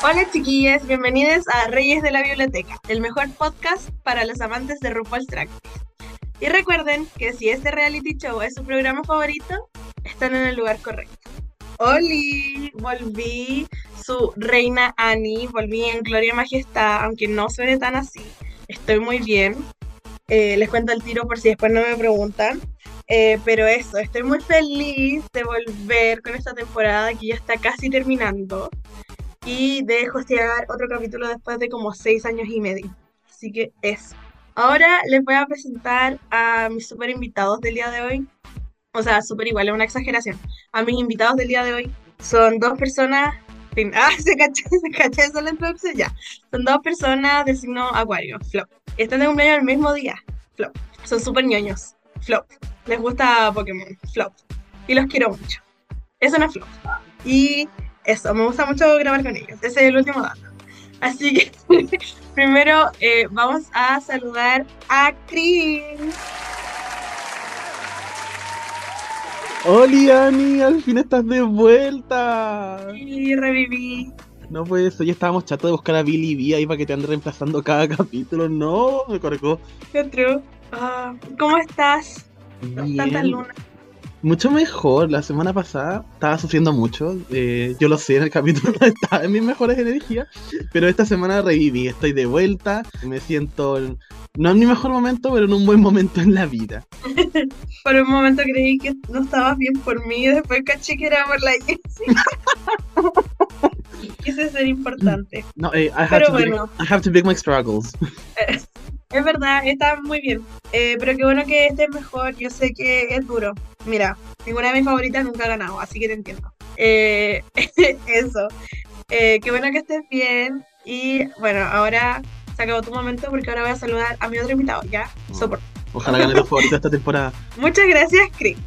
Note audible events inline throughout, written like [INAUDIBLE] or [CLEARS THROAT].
Hola chiquillas, bienvenidos a Reyes de la Biblioteca, el mejor podcast para los amantes de RuPaul's Drag. Y recuerden que si este reality show es su programa favorito, están en el lugar correcto. Oli, volví, su reina Annie, volví en gloria y majestad, aunque no suene tan así. Estoy muy bien. Eh, les cuento el tiro por si después no me preguntan. Eh, pero eso, estoy muy feliz de volver con esta temporada que ya está casi terminando y de hostear otro capítulo después de como seis años y medio. Así que eso. Ahora les voy a presentar a mis super invitados del día de hoy. O sea, súper igual, es una exageración. A mis invitados del día de hoy son dos personas. [LAUGHS] Ah, se cachó, se cachó eso la introducción ya. Son dos personas del signo Acuario, Flop. Están de cumpleaños el mismo día, Flop. Son súper ñoños, Flop. Les gusta Pokémon, Flop. Y los quiero mucho. Eso no es Flop. Y eso, me gusta mucho grabar con ellos. Ese es el último dato. Así que [LAUGHS] primero eh, vamos a saludar a Chris. Hola Ani, al fin estás de vuelta. Y reviví. No pues eso, ya estábamos chatos de buscar a Billy B ahí para que te ande reemplazando cada [LAUGHS] capítulo. No, me correcó. Qué true. Ah, ¿Cómo estás? Tantas Bien. lunas. Mucho mejor, la semana pasada estaba sufriendo mucho, eh, yo lo sé, en el capítulo estaba en mis mejores energías, pero esta semana reviví, estoy de vuelta, me siento, en- no en mi mejor momento, pero en un buen momento en la vida. [LAUGHS] Por un momento creí que no estabas bien por mí y después caché que era por la Jessie. [LAUGHS] Quise ser importante. No, eh, I, have Pero to big- bueno. I have to big my struggles. [LAUGHS] Es verdad, está muy bien. Eh, pero qué bueno que estés mejor. Yo sé que es duro. Mira, ninguna de mis favoritas nunca ha ganado, así que te entiendo. Eh, eso. Eh, qué bueno que estés bien. Y bueno, ahora se acabó tu momento porque ahora voy a saludar a mi otro invitado, ¿ya? Soporte. Ojalá gane tu favorito esta temporada. [LAUGHS] Muchas gracias, Chris.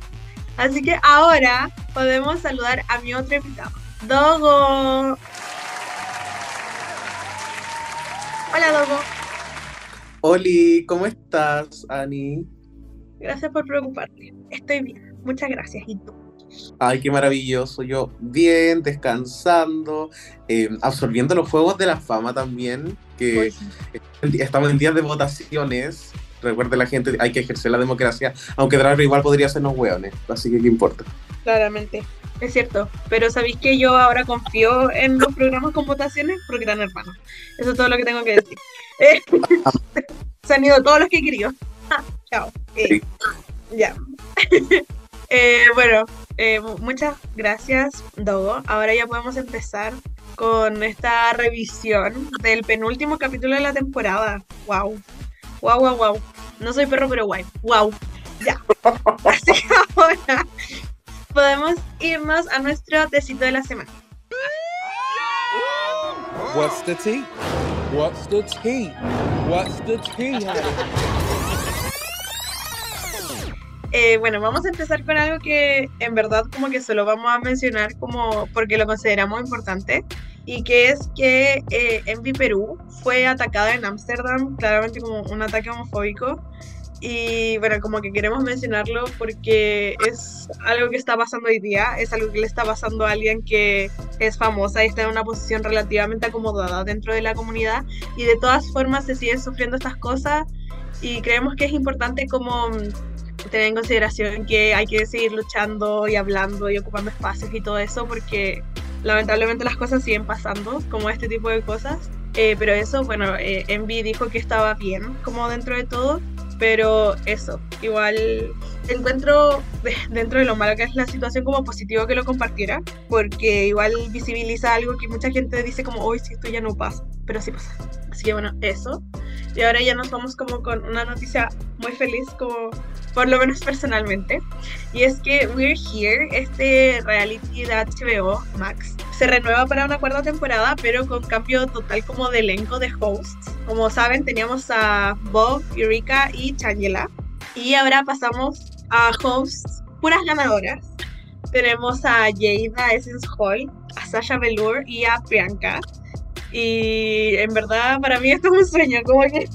Así que ahora podemos saludar a mi otro invitado, Dogo. Hola, Dogo. Oli, ¿cómo estás, Ani? Gracias por preocuparte. Estoy bien. Muchas gracias. ¿Y tú? Ay, qué maravilloso. Yo bien, descansando, eh, absorbiendo los juegos de la fama también, estamos en días de votaciones. Recuerde la gente, hay que ejercer la democracia, aunque Drag igual podría hacernos hueones, así que qué importa. Claramente. Es cierto. Pero sabéis que yo ahora confío en los programas con votaciones porque eran hermanos. Eso es todo lo que tengo que decir. Eh, [LAUGHS] se han ido todos los que he querido. [LAUGHS] Chao. Eh, ya. [LAUGHS] Eh, bueno, eh, mu- muchas gracias, Dogo. Ahora ya podemos empezar con esta revisión del penúltimo capítulo de la temporada. Wow. Wow, wow, wow. No soy perro, pero guay. Wow. Ya. [LAUGHS] Así que ahora podemos irnos a nuestro tecito de la semana. What's the tea? What's the tea? What's the tea? Eh, bueno, vamos a empezar con algo que en verdad como que solo vamos a mencionar como porque lo consideramos importante y que es que eh, Envy Perú fue atacada en Ámsterdam, claramente como un ataque homofóbico. Y bueno, como que queremos mencionarlo porque es algo que está pasando hoy día, es algo que le está pasando a alguien que es famosa y está en una posición relativamente acomodada dentro de la comunidad. Y de todas formas se siguen sufriendo estas cosas y creemos que es importante como tener en consideración que hay que seguir luchando y hablando y ocupando espacios y todo eso porque lamentablemente las cosas siguen pasando como este tipo de cosas. Eh, pero eso bueno eh, Envy dijo que estaba bien como dentro de todo pero eso igual encuentro de- dentro de lo malo que es la situación como positivo que lo compartiera porque igual visibiliza algo que mucha gente dice como hoy si esto ya no pasa pero sí pasa así que bueno eso y ahora ya nos vamos como con una noticia muy feliz como por lo menos personalmente. Y es que We're Here, este reality de HBO Max, se renueva para una cuarta temporada, pero con cambio total como de elenco de hosts. Como saben, teníamos a Bob, Eureka y Changela. Y ahora pasamos a hosts puras ganadoras. Tenemos a Jada Essence Hall, a Sasha Velour y a Priyanka. Y en verdad para mí esto es un sueño, como que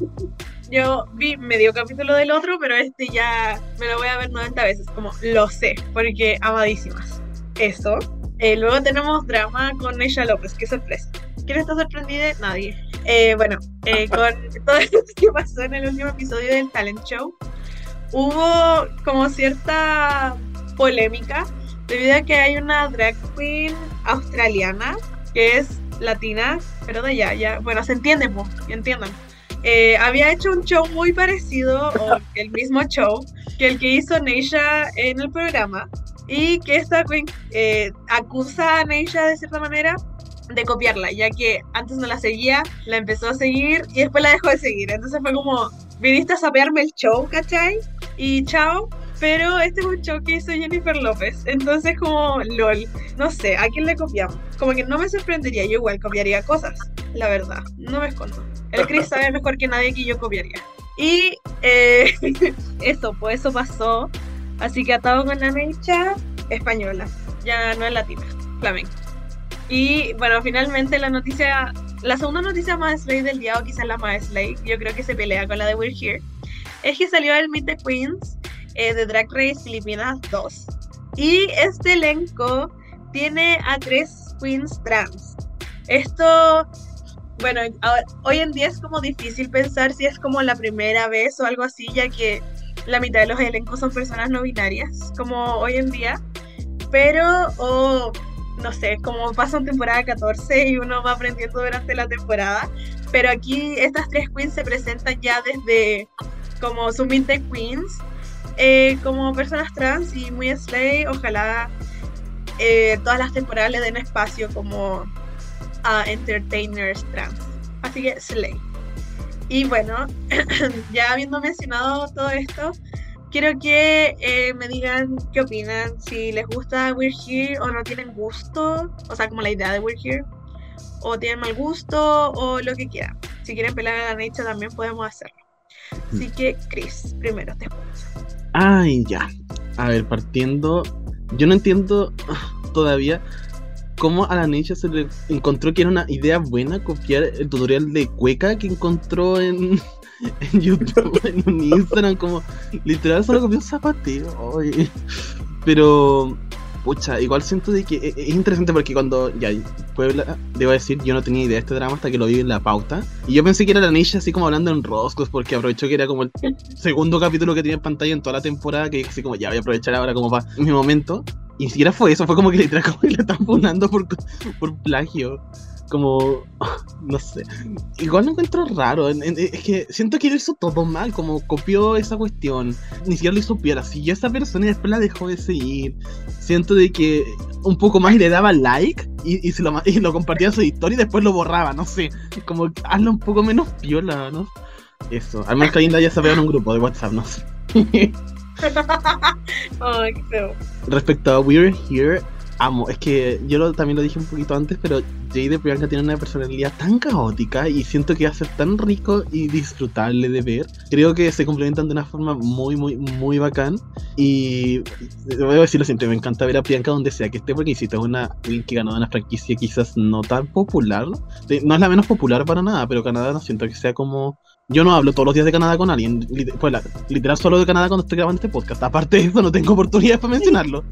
yo vi medio capítulo del otro, pero este ya me lo voy a ver 90 veces, como lo sé, porque amadísimas. Eso. Eh, luego tenemos drama con Neisha López, qué sorpresa. ¿Quién está sorprendida? Nadie. Eh, bueno, eh, [LAUGHS] con todo esto que pasó en el último episodio del Talent Show, hubo como cierta polémica debido a que hay una drag queen australiana que es latina, pero de allá, ya, bueno, se entiende, pues, entiendan. Eh, había hecho un show muy parecido, o [LAUGHS] el mismo show, que el que hizo Neisha en el programa, y que esta queen eh, acusa a Neisha de cierta manera de copiarla, ya que antes no la seguía, la empezó a seguir y después la dejó de seguir. Entonces fue como, viniste a sapearme el show, ¿cachai? Y chao. Pero este es un show que hizo Jennifer López. Entonces como, lol, no sé, ¿a quién le copiamos? Como que no me sorprendería, yo igual copiaría cosas, la verdad, no me escondo. El Chris [LAUGHS] sabe mejor que nadie que yo copiaría. Y eh, [LAUGHS] eso, pues eso pasó. Así que atado con la mecha española, ya no es latina, flamenco. Y bueno, finalmente la noticia, la segunda noticia más slay del día, o quizás la más slay, yo creo que se pelea con la de We're Here, es que salió el Meet the Queens eh, de Drag Race Filipinas 2. Y este elenco tiene a tres queens trans. Esto, bueno, ahora- hoy en día es como difícil pensar si es como la primera vez o algo así, ya que la mitad de los elencos son personas no binarias, como hoy en día. Pero, o no sé, como pasa en temporada 14 y uno va aprendiendo durante la temporada. Pero aquí estas tres queens se presentan ya desde como su Meet the Queens, eh, como personas trans y muy slay. Ojalá eh, todas las temporadas le den espacio como a entertainers trans. Así que slay. Y bueno, [CLEARS THROAT] ya habiendo mencionado todo esto, quiero que eh, me digan qué opinan, si les gusta We're Here o no tienen gusto, o sea, como la idea de We're Here, o tienen mal gusto o lo que quieran. Si quieren pelar a la Necha también podemos hacerlo. Así que, Chris, primero te escucho. Ay, ya. A ver, partiendo. Yo no entiendo todavía cómo a la Neisha se le encontró que era una idea buena copiar el tutorial de cueca que encontró en, [LAUGHS] YouTube, [LAUGHS] en Instagram. Como literal solo copió zapateo. Pero. Pucha, igual siento de que e- es interesante porque cuando ya Puebla, debo decir, yo no tenía idea de este drama hasta que lo vi en la pauta. Y yo pensé que era la Nisha así como hablando en roscos, porque aprovechó que era como el segundo capítulo que tenía en pantalla en toda la temporada, que así como ya voy a aprovechar ahora como para mi momento. Y ni siquiera fue eso, fue como que literal como que le están funando por, por plagio. Como, [LAUGHS] no sé. Igual lo encuentro raro. Es que siento que lo hizo todo mal, como copió esa cuestión. Ni siquiera lo hizo piola. Siguió a esa persona y después la dejó de seguir. Siento de que un poco más y le daba like y, y, se lo, [LAUGHS] y lo compartía en su historia y después lo borraba, no sé. Como hazlo un poco menos piola, ¿no? Eso. Al menos que Ainda ya se vea en un grupo de WhatsApp, no sé. [LAUGHS] Feo. Respecto a We're Here, amo. Es que yo lo- también lo dije un poquito antes, pero Jade Priyanka tiene una personalidad tan caótica y siento que ser tan rico y disfrutable de ver. Creo que se complementan de una forma muy, muy, muy bacán. Y voy a decirlo siempre, me encanta ver a Priyanka donde sea que esté, porque insisto, es una que ganó una franquicia quizás no tan popular. No es la menos popular para nada, pero Canadá no siento que sea como. Yo no hablo todos los días de Canadá con alguien, pues la- literal solo de Canadá cuando estoy grabando este podcast. Aparte de eso, no tengo oportunidades para mencionarlo.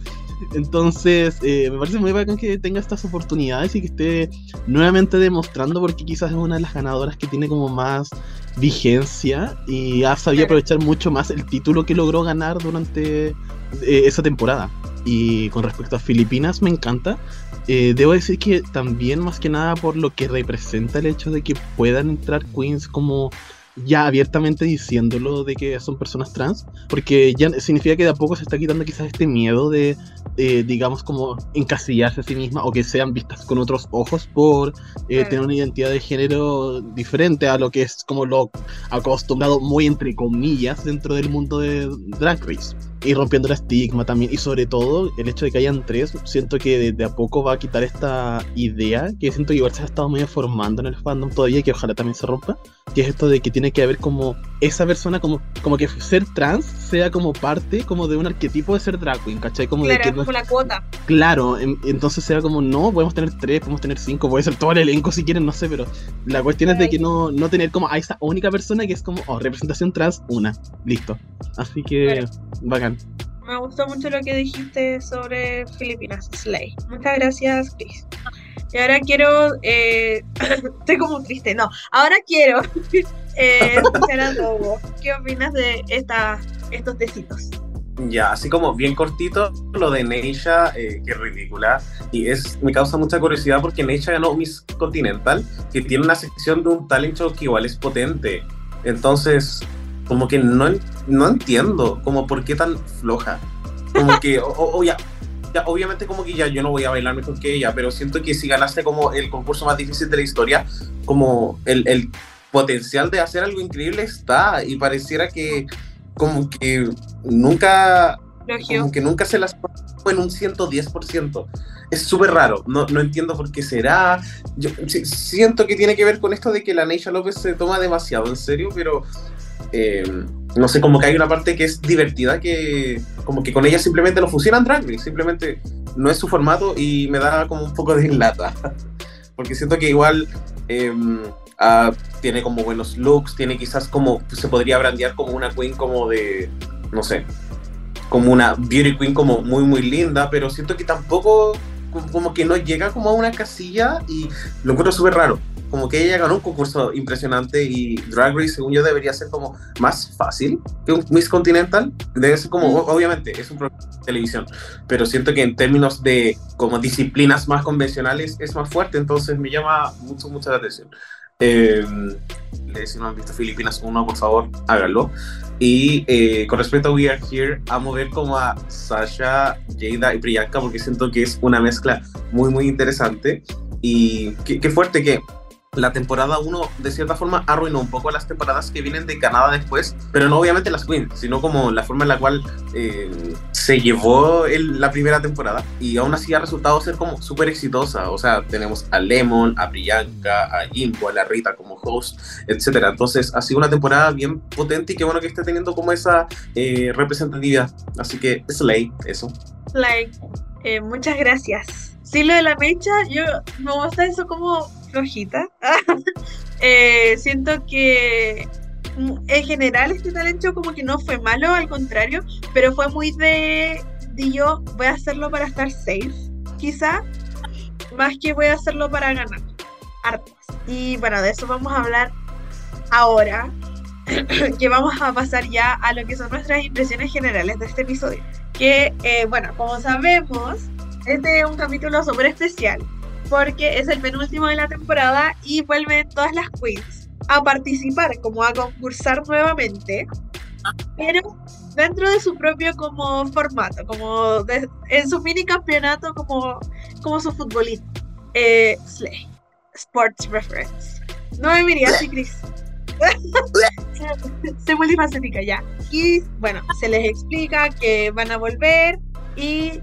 Entonces, eh, me parece muy bacán que tenga estas oportunidades y que esté nuevamente demostrando, porque quizás es una de las ganadoras que tiene como más vigencia y ha sabido aprovechar mucho más el título que logró ganar durante eh, esa temporada. Y con respecto a Filipinas, me encanta. Eh, debo decir que también, más que nada, por lo que representa el hecho de que puedan entrar queens como ya abiertamente diciéndolo de que son personas trans, porque ya significa que de a poco se está quitando quizás este miedo de, eh, digamos, como encasillarse a sí misma o que sean vistas con otros ojos por eh, Claro. tener una identidad de género diferente a lo que es como lo acostumbrado muy entre comillas dentro del mundo de Drag Race. Y rompiendo el estigma también, y sobre todo el hecho de que hayan tres, siento que de, de a poco va a quitar esta idea que siento que igual se ha estado medio formando en el fandom todavía, que ojalá también se rompa, que es esto de que tiene que haber como esa persona, como, como que ser trans sea como parte como de un arquetipo de ser drag queen, ¿cachai? Como de Claro, que como la cuota. Claro, en- entonces sea como, no, podemos tener tres, podemos tener cinco, puede ser todo el elenco si quieren, no sé, pero la cuestión es de que no, no tener como a esa única persona que es como, oh, representación trans, una, listo. Así que, bacán. Me gustó mucho lo que dijiste sobre Filipinas, Slay. Muchas gracias, Chris. Y ahora quiero. Eh, [COUGHS] estoy como triste, no. Ahora quiero [LAUGHS] eh, escuchar a Dogo. ¿Qué opinas de esta, estos tecitos? Ya, así como bien cortito, lo de Neisha, eh, que es ridícula. Y es, me causa mucha curiosidad porque Neisha ganó Miss Continental, que tiene una sección de un talent show que igual es potente. Entonces, como que no, no entiendo, como por qué tan floja. Como que, o, o- ya, ya, obviamente como que ya yo no voy a bailar mejor que ella, pero siento que si ganaste como el concurso más difícil de la historia, como el, el potencial de hacer algo increíble está. Y pareciera que como que nunca como que nunca se las en un 110%. Es súper raro, no, no entiendo por qué será. Yo si- siento que tiene que ver con esto de que la Neisha López se toma demasiado en serio, pero eh, no sé, como que hay una parte que es divertida, que como que con ella simplemente lo fusionan Drag simplemente no es su formato y me da como un poco de lata. [LAUGHS] Porque siento que igual eh, ah, tiene como buenos looks, tiene quizás como, se podría brandear como una queen como de, no sé, como una beauty queen como muy muy linda, pero siento que tampoco como que no llega como a una casilla y lo encuentro súper raro. Como que ella ganó un concurso impresionante y Drag Race, según yo, debería ser como más fácil que un Miss Continental. Debe ser como, o- obviamente, es un programa de televisión, pero siento que en términos de como disciplinas más convencionales es más fuerte, entonces me llama mucho, mucho la atención. Eh, si no han visto Filipinas 1, por favor, háganlo. Y eh, con respecto a We Are Here, amo ver como a Sasha, Jada y Priyanka porque siento que es una mezcla muy, muy interesante. Y qué, qué fuerte que la temporada 1 de cierta forma arruinó un poco las temporadas que vienen de Canadá después, pero no obviamente las Queens, sino como la forma en la cual eh, se llevó la primera temporada y aún así ha resultado ser como súper exitosa. O sea, tenemos a Lemon, a Priyanka, a Jimbo, a la Rita como host, etcétera. Entonces ha sido una temporada bien potente y qué bueno que esté teniendo como esa eh, representatividad. Así que Slay, eso. Like, eh, muchas gracias. Sí, lo de la mecha, yo me gusta eso como flojita. [LAUGHS] Eh, siento que en general este talento como que no fue malo, al contrario, pero fue muy de, de yo voy a hacerlo para estar safe, quizá, más que voy a hacerlo para ganar. Hartas. Y bueno, de eso vamos a hablar ahora, [CLEARS THROAT] que vamos a pasar ya a lo que son nuestras impresiones generales de este episodio. Que, eh, bueno, como sabemos, este es un capítulo súper especial porque es el penúltimo de la temporada y vuelven todas las queens a participar, como a concursar nuevamente, pero dentro de su propio como formato, como en su mini campeonato como, como su futbolito. Eh, Slay, Sports Reference. No me miría así, Chris. [LAUGHS] Se multifacética ya. Y bueno, se les explica que van a volver y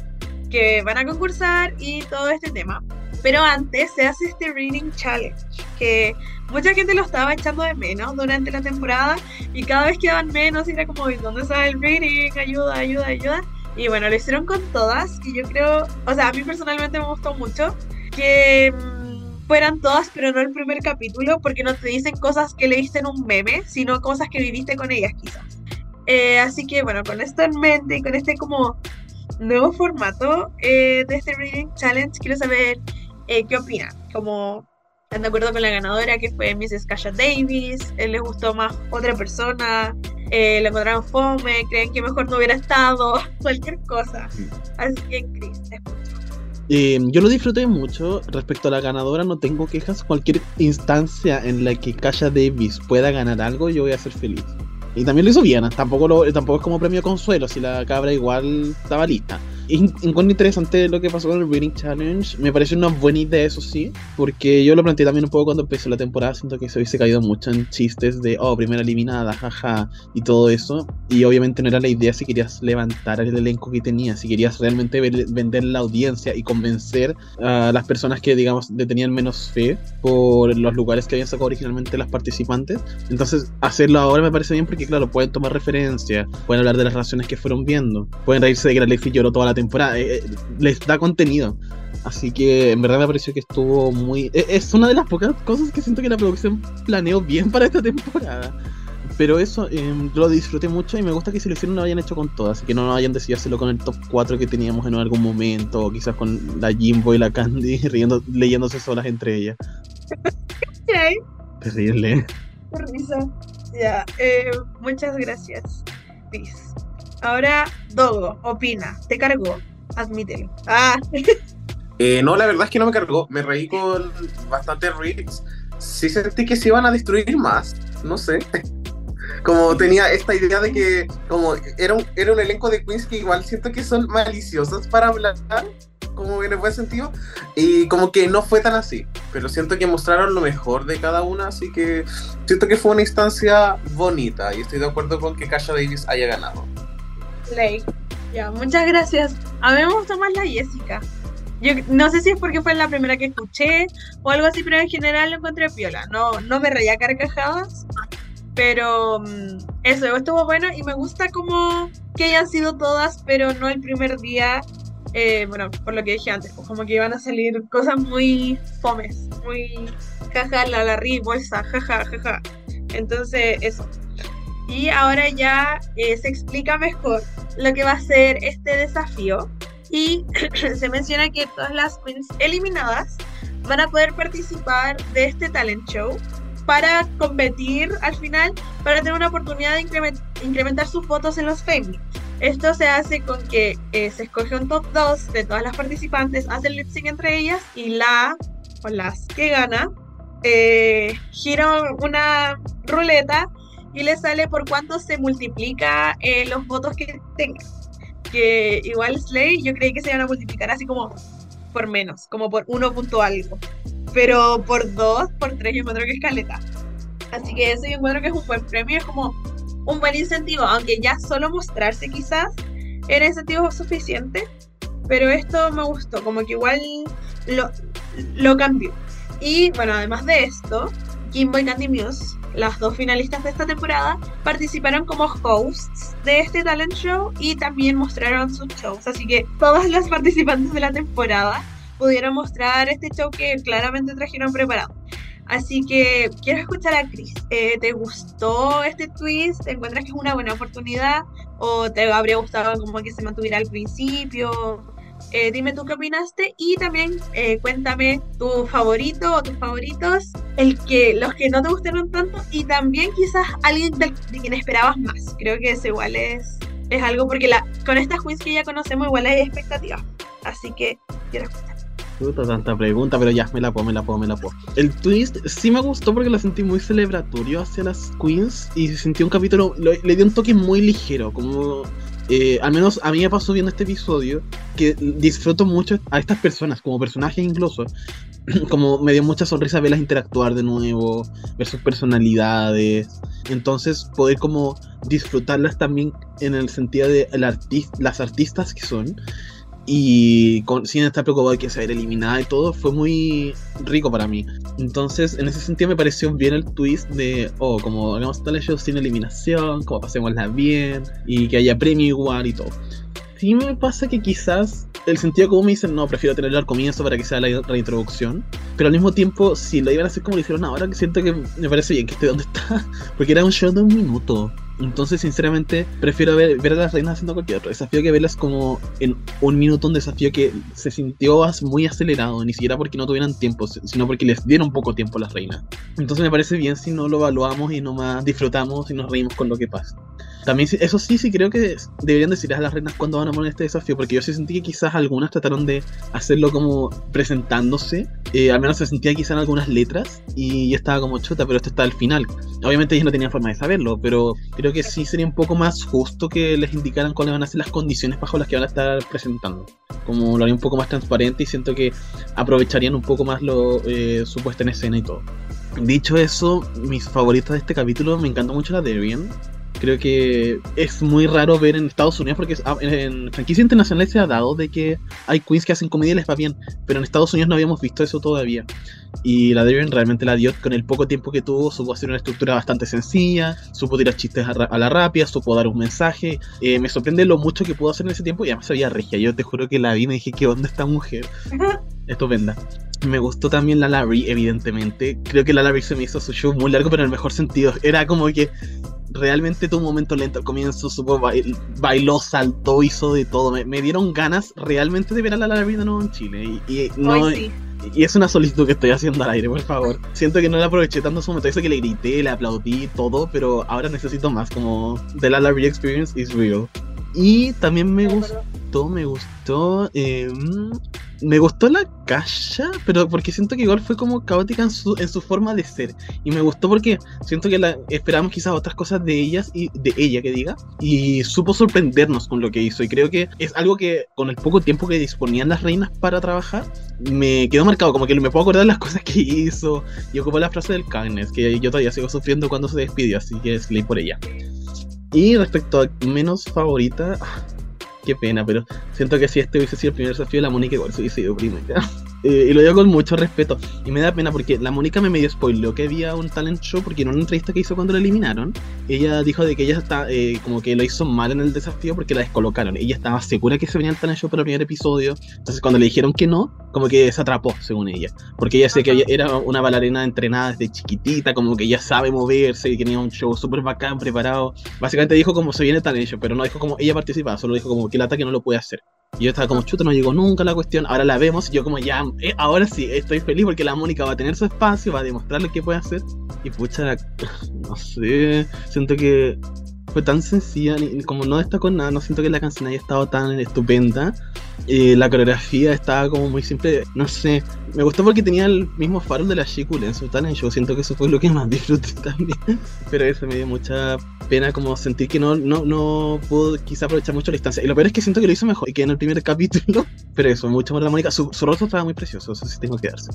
que van a concursar y todo este tema. Pero antes se hace este Reading Challenge, que mucha gente lo estaba echando de menos durante la temporada y cada vez quedaban menos y era como, "¿Y ¿dónde está el Reading? Ayuda, ayuda, ayuda. Y bueno, lo hicieron con todas y yo creo, o sea, a mí personalmente me gustó mucho que mm, fueran todas, pero no el primer capítulo, porque no te dicen cosas que leíste en un meme, sino cosas que viviste con ellas quizás. Eh, así que bueno, con esto en mente y con este como nuevo formato eh, de este Reading Challenge, quiero saber eh, qué opinan. Como están de acuerdo con la ganadora que fue Mrs. Kasha Davis, eh, les gustó más otra persona, eh, la encontraron fome, creen que mejor no hubiera estado, [LAUGHS] cualquier cosa. Así que Chris, te escucho. Eh, yo lo disfruté mucho. Respecto a la ganadora, no tengo quejas. Cualquier instancia en la que Kasha Davis pueda ganar algo, yo voy a ser feliz. Y también lo hizo bien, tampoco, lo, tampoco es como premio consuelo, si la cabra igual estaba lista. Encuentro interesante lo que pasó con el Reading Challenge. Me pareció una buena idea, eso sí, porque yo lo planteé también un poco cuando empezó la temporada. Siento que se hubiese caído mucho en chistes de, oh, primera eliminada, jaja, y todo eso. Y obviamente no era la idea si querías levantar el elenco que tenías, si querías realmente ver- vender la audiencia y convencer a las personas que, digamos, le tenían menos fe por los lugares que habían sacado originalmente las participantes. Entonces, hacerlo ahora me parece bien porque, claro, pueden tomar referencia, pueden hablar de las relaciones que fueron viendo, pueden reírse de que la Lexi lloró toda la temporada, eh, eh, les da contenido. Así que en verdad me pareció que estuvo muy... eh, Es una de las pocas cosas que siento que la producción planeó bien para esta temporada. Pero eso eh, lo disfruté mucho y me gusta que si lo hicieron lo hayan hecho con todas, así que no hayan decidido hacerlo con el top 4 que teníamos en algún momento, o quizás con la Jimbo y la Candy [LAUGHS] riendo, leyéndose solas entre ellas. Terrible. qué risa. Ya, eh, muchas gracias, Chris. Ahora, Dogo, opina, te cargó, admítelo. Ah, [LAUGHS] Eh, no, la verdad es que no me cargó. Me reí con bastantes reels. Sí sentí que se iban a destruir más. No sé. [LAUGHS] Como tenía esta idea de que como era un, era un elenco de queens que igual siento que son maliciosas para hablar, como en el buen sentido, y como que no fue tan así. Pero siento que mostraron lo mejor de cada una, así que siento que fue una instancia bonita y estoy de acuerdo con que Kasha Davis haya ganado. Ya, muchas gracias. A mí me gustó más la Jessica. Yo no sé si es porque fue la primera que escuché o algo así, pero en general lo encontré piola. No, no me reía carcajadas, pero mm, eso estuvo bueno y me gusta como que hayan sido todas, pero no el primer día. eh, bueno, por lo que dije antes, pues como que iban a salir cosas muy fomes, muy jaja, la la ri, bolsa, jaja, jaja. Entonces, eso. Y ahora ya eh, se explica mejor lo que va a ser este desafío. Y [CLEARS THROAT] se menciona que todas las queens eliminadas van a poder participar de este talent show para competir al final, para tener una oportunidad de incremen- incrementar sus votos en los Fame. Esto se hace con que eh, se escoge un top 2 de todas las participantes, hacen lip sync entre ellas y la o las que gana eh, gira una ruleta y le sale por cuánto se multiplica eh, los votos que tenga. Que igual Slay yo creí que se iban a multiplicar así como por menos, como por uno punto algo. Pero por dos, por tres yo encuentro que es caleta. Así que eso yo encuentro que es un buen premio, es como un buen incentivo, aunque ya solo mostrarse quizás era incentivo suficiente. Pero esto me gustó, como que igual lo, lo cambió. Y bueno, además de esto, Kimbo y Candy Muse, las dos finalistas de esta temporada, participaron como hosts de este talent show y también mostraron sus shows. Así que todas las participantes de la temporada pudieron mostrar este show que claramente trajeron preparado. Así que quiero escuchar a Chris. Eh, ¿Te gustó este twist? ¿Te encuentras que es una buena oportunidad? ¿O te habría gustado como que se mantuviera al principio? Eh, dime tú qué opinaste y también eh, cuéntame tu favorito o tus favoritos, el que, los que no te gustaron tanto y también quizás alguien de, quien esperabas más. Creo que eso igual es, es algo porque con estas queens que ya conocemos igual hay expectativas. Así que quiero escuchar. Puta, tanta pregunta, pero ya, me la puedo, me la puedo, me la puedo. El twist sí me gustó porque lo sentí muy celebratorio hacia las queens y sentí un capítulo, lo- le dio un toque muy ligero, como... eh, al menos a mí me pasó viendo este episodio que disfruto mucho a estas personas, como personajes incluso. [CLEARS THROAT] Como me dio mucha sonrisa verlas interactuar de nuevo, ver sus personalidades. Entonces poder como disfrutarlas también en el sentido de las artistas que son y con, sin estar preocupado de que se va eliminada y todo, fue muy rico para mí. Entonces, en ese sentido me pareció bien el twist de, oh, como hagamos tal show sin eliminación, como pasémosla bien y que haya premio igual y todo. Sí me pasa que quizás el sentido como me dicen, no, prefiero tenerlo al comienzo para que sea la reintroducción, pero al mismo tiempo, si lo iban a hacer como lo hicieron ahora, siento que me parece bien que esté donde está, [LAUGHS] porque era un show de un minuto. Entonces, sinceramente, prefiero ver, ver a las reinas haciendo cualquier otro desafío que verlas como en un minuto, un desafío que se sintió muy acelerado, ni siquiera porque no tuvieran tiempo, si- sino porque les dieron poco tiempo a las reinas. Entonces, me parece bien si no lo evaluamos y nomás disfrutamos y nos reímos con lo que pasa. También, eso sí, sí creo que deberían decir a las reinas cuando van a poner este desafío, porque yo sí sentí que quizás algunas trataron de hacerlo como presentándose, eh, al menos se sentía quizás en algunas letras, y estaba como chuta, pero esto está al final. Obviamente ellos no tenían forma de saberlo, pero creo que sí sería un poco más justo que les indicaran cuáles van a ser las condiciones bajo las que van a estar presentando. Como lo haría un poco más transparente y siento que aprovecharían un poco más lo, eh, su puesta en escena y todo. Dicho eso, mis favoritas de este capítulo me encantó mucho la de Darian. Creo que es muy raro ver en Estados Unidos porque ah, en, franquicias internacionales se ha dado de que hay queens que hacen comedia y les va bien, pero en Estados Unidos no habíamos visto eso todavía. Y la Darian realmente la dio con el poco tiempo que tuvo, supo hacer una estructura bastante sencilla, supo tirar chistes a, la rápida, supo dar un mensaje. Eh, me sorprende lo mucho que pudo hacer en ese tiempo y además se veía regia. Yo te juro que la vi y me dije, ¿qué onda esta mujer? Estupenda. Me gustó también la Larry, evidentemente. Creo que la Larry se me hizo su show muy largo, pero en el mejor sentido. Era como que realmente tuvo un momento lento al comienzo, supo bail- bailó, saltó, hizo de todo. Me, me dieron ganas realmente de ver a la de nuevo en Chile. Y, y no, Hoy sí. y es una solicitud que estoy haciendo al aire, por favor. Siento que no la aproveché tanto en su momento. Eso que le grité, le aplaudí, todo, pero ahora necesito más. Como The La Larry Experience is real. Y también me gustó, me gustó. eh, mm, me la cacha, pero porque siento que igual fue como caótica en su, en su forma de ser. Y me gustó porque siento que la, esperamos quizás otras cosas de ellas y de ella que diga. Y supo sorprendernos con lo que hizo. Y creo que es algo que con el poco tiempo que disponían las reinas para trabajar, me quedó marcado. Como que me puedo acordar las cosas que hizo. Y ocupó la frase del kindness, que yo todavía sigo sufriendo cuando se despidió. Así que es ley por ella. Y respecto a menos favorita, qué pena, pero siento que si este hubiese sido el primer desafío, la Mónica igual se hubiese ido primera. [LAUGHS] Eh, y lo digo con mucho respeto. Y me da pena porque la Mónica me medio spoileó que había un talent show porque en una entrevista que hizo cuando la eliminaron, ella dijo de que ella está eh, como que lo hizo mal en el desafío porque la descolocaron. Ella estaba segura que se venía el talent show para el primer episodio. Entonces cuando le dijeron que no, como que se atrapó, según ella. Porque ella sé que ella era una bailarina entrenada desde chiquitita, como que ya sabe moverse y tenía un show súper bacán, preparado. Básicamente dijo como se viene el talent show, pero no dijo como ella participaba, solo dijo como que el ataque no lo puede hacer. Y yo estaba como, chuta, no llegó nunca la cuestión. Ahora la vemos y yo como, ya, eh, ahora sí, estoy feliz porque la Mónica va a tener su espacio, va a demostrar lo que puede hacer. Y pucha, [LAUGHS] no sé, siento que fue tan sencilla, como no destacó nada, no siento que la canción haya estado tan estupenda. Eh, la coreografía estaba como muy simple, no sé, me gustó porque tenía el mismo faro de la Shikul en su talent show, siento que eso fue lo que más [LAUGHS] disfruté también. Pero eso me dio mucha pena como sentir que no, no, no pudo quizá aprovechar mucho la distancia. Y lo peor es que siento que lo hizo mejor que en el primer capítulo. [LAUGHS] Pero eso, mucho más la Mónica. Su, rostro estaba muy precioso, eso sí tengo que darse.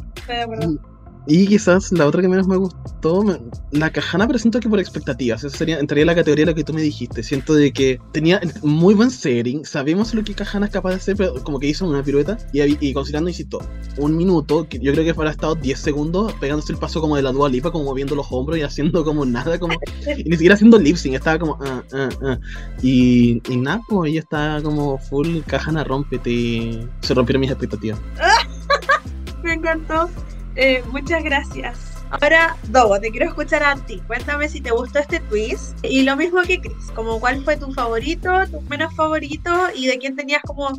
Y quizás la otra que menos me gustó, la Cajana, pero siento que por expectativas. Eso sería, entraría en la categoría de lo que tú me dijiste. Siento de que tenía muy buen setting, sabemos lo que Cajana es capaz de hacer, pero como que hizo una pirueta. Y, y considerando, insisto, un minuto, que yo creo que habrá estado 10 segundos pegándose el paso como de la Dua Lipa, como moviendo los hombros y haciendo como nada, como. y ni siquiera haciendo lip sync, estaba como. ah, ah, ah. Y, y nada, pues ella estaba como full Cajana, rómpete. Se rompieron mis expectativas. [LAUGHS] Me encantó. Eh, muchas gracias. Ahora, Dogo, te quiero escuchar a ti. Cuéntame si te gustó este twist. Y lo mismo que Chris, como cuál fue tu favorito, tu menos favorito y de quién tenías como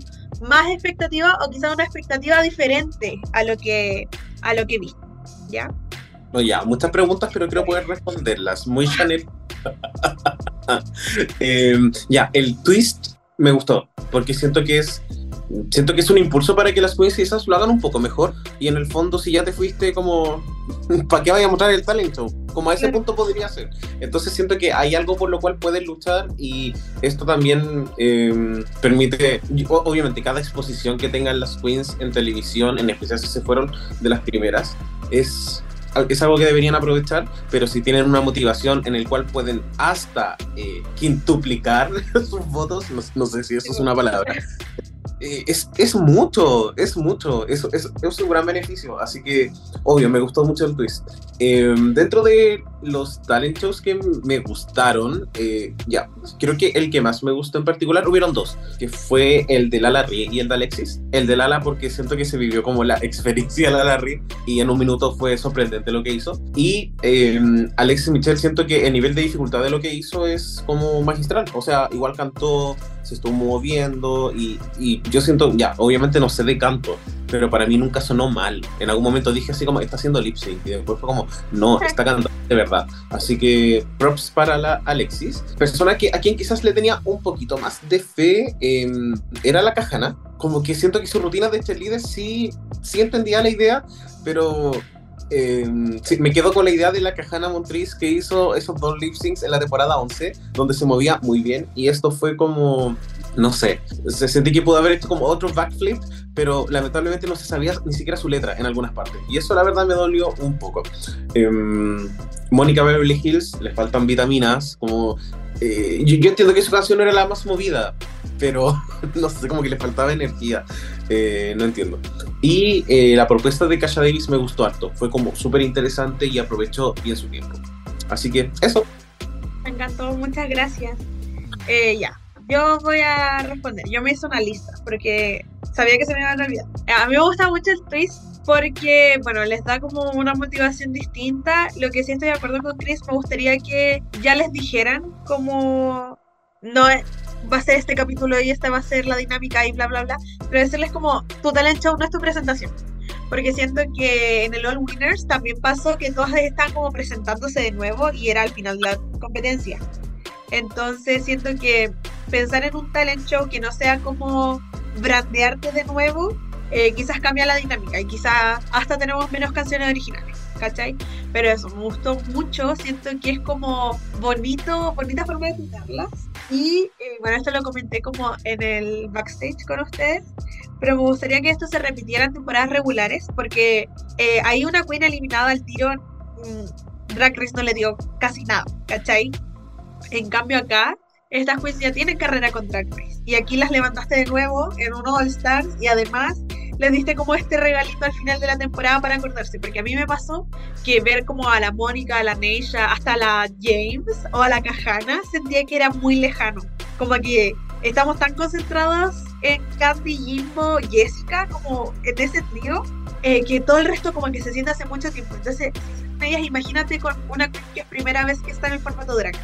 más expectativa o quizás una expectativa diferente a lo que a lo que viste. ¿Ya? No, ya, muchas preguntas, pero quiero poder responderlas. Muy Chanel. [LAUGHS] Em, ya, el twist me gustó, porque siento que es siento que es un impulso para que las queens esas lo hagan un poco mejor. Y en el fondo, si ya te fuiste como, [LAUGHS] ¿para qué vaya a mostrar el talento? Como a ese punto podría ser. Entonces siento que hay algo por lo cual puedes luchar y esto también em, permite, obviamente, cada exposición que tengan las queens en televisión, en especial si se fueron de las primeras, es es algo que deberían aprovechar, pero si tienen una motivación en el cual pueden hasta eh, quintuplicar [LAUGHS] sus votos, no, no sé si eso es una palabra, [LAUGHS] eh, es, es mucho, es mucho, es, es, es un gran beneficio, así que obvio, me gustó mucho el twist. Eh, dentro de los talent shows que me gustaron, eh, ya, creo que el que más me gustó en particular, hubieron dos, que fue el de Lala Rie y el de Alexis. El de Lala porque siento que se vivió como la [LAUGHS] experiencia de Lala Rie y en un minuto fue sorprendente lo que hizo. Y eh, Alexis Michel siento que el nivel de dificultad de lo que hizo es como magistral, o sea, igual cantó, se estuvo moviendo y, y yo siento, ya, obviamente no sé de canto, pero para mí nunca sonó mal. En algún momento dije así como, está haciendo lip sync, y después fue como, no, está cantando de verdad. Así que props para la Alexis. Persona que, a quien quizás le tenía un poquito más de fe eh, era la Cajana. Como que siento que su rutina de cheerleader sí, sí entendía la idea, pero sí, me quedo con la idea de la Cajana Montriz que hizo esos dos lip syncs en la temporada 11, donde se movía muy bien. Y esto fue como, no sé, se sentí que pudo haber hecho como otro backflip, pero lamentablemente no se sabía ni siquiera su letra en algunas partes. Y eso la verdad me dolió un poco. Mónica Beverly Hills, le faltan vitaminas, como... eh, yo, yo entiendo que su canción era la más movida, pero [LAUGHS] no sé, como que le faltaba energía. Eh, no entiendo. Y eh, la propuesta de Kasha Davis me gustó harto. Fue como súper interesante y aprovechó bien su tiempo. Así que eso. Me encantó, muchas gracias. Eh, ya, yo voy a responder. Yo me hice una lista porque sabía que se me iba a olvidar. A mí me gusta mucho el twist porque, bueno, les da como una motivación distinta. Lo que sí estoy de acuerdo con Chris, me gustaría que ya les dijeran como no va a ser este capítulo y esta va a ser la dinámica y bla, bla, bla. Pero decirles como tu talent show no es tu presentación. Porque siento que en el All Winners también pasó que todas están como presentándose de nuevo y era al final la competencia. Entonces siento que pensar en un talent show que no sea como brandearte de nuevo, eh, quizás cambia la dinámica y quizás hasta tenemos menos canciones originales, ¿cachai? Pero eso, me gustó mucho, siento que es como bonito, bonita forma de jugarlas. Y eh, bueno, esto lo comenté como en el backstage con ustedes, pero me gustaría que esto se repitiera en temporadas regulares, porque eh, hay una queen eliminada al tiro, mm, Drag Race no le dio casi nada, ¿cachai? En cambio acá, estas queens ya tienen carrera con Drag Race, y aquí las levantaste de nuevo en un All Stars, y además les diste como este regalito al final de la temporada para acordarse, porque a mí me pasó que ver como a la Mónica, a la Neisha, hasta a la James o a la Cajana, sentía que era muy lejano, como que estamos tan concentrados en Candy, Jimbo, Jessica, como en ese trío, eh, que todo el resto como que se siente hace mucho tiempo. Entonces, ellas imagínate con una que es primera vez que está en el formato drag.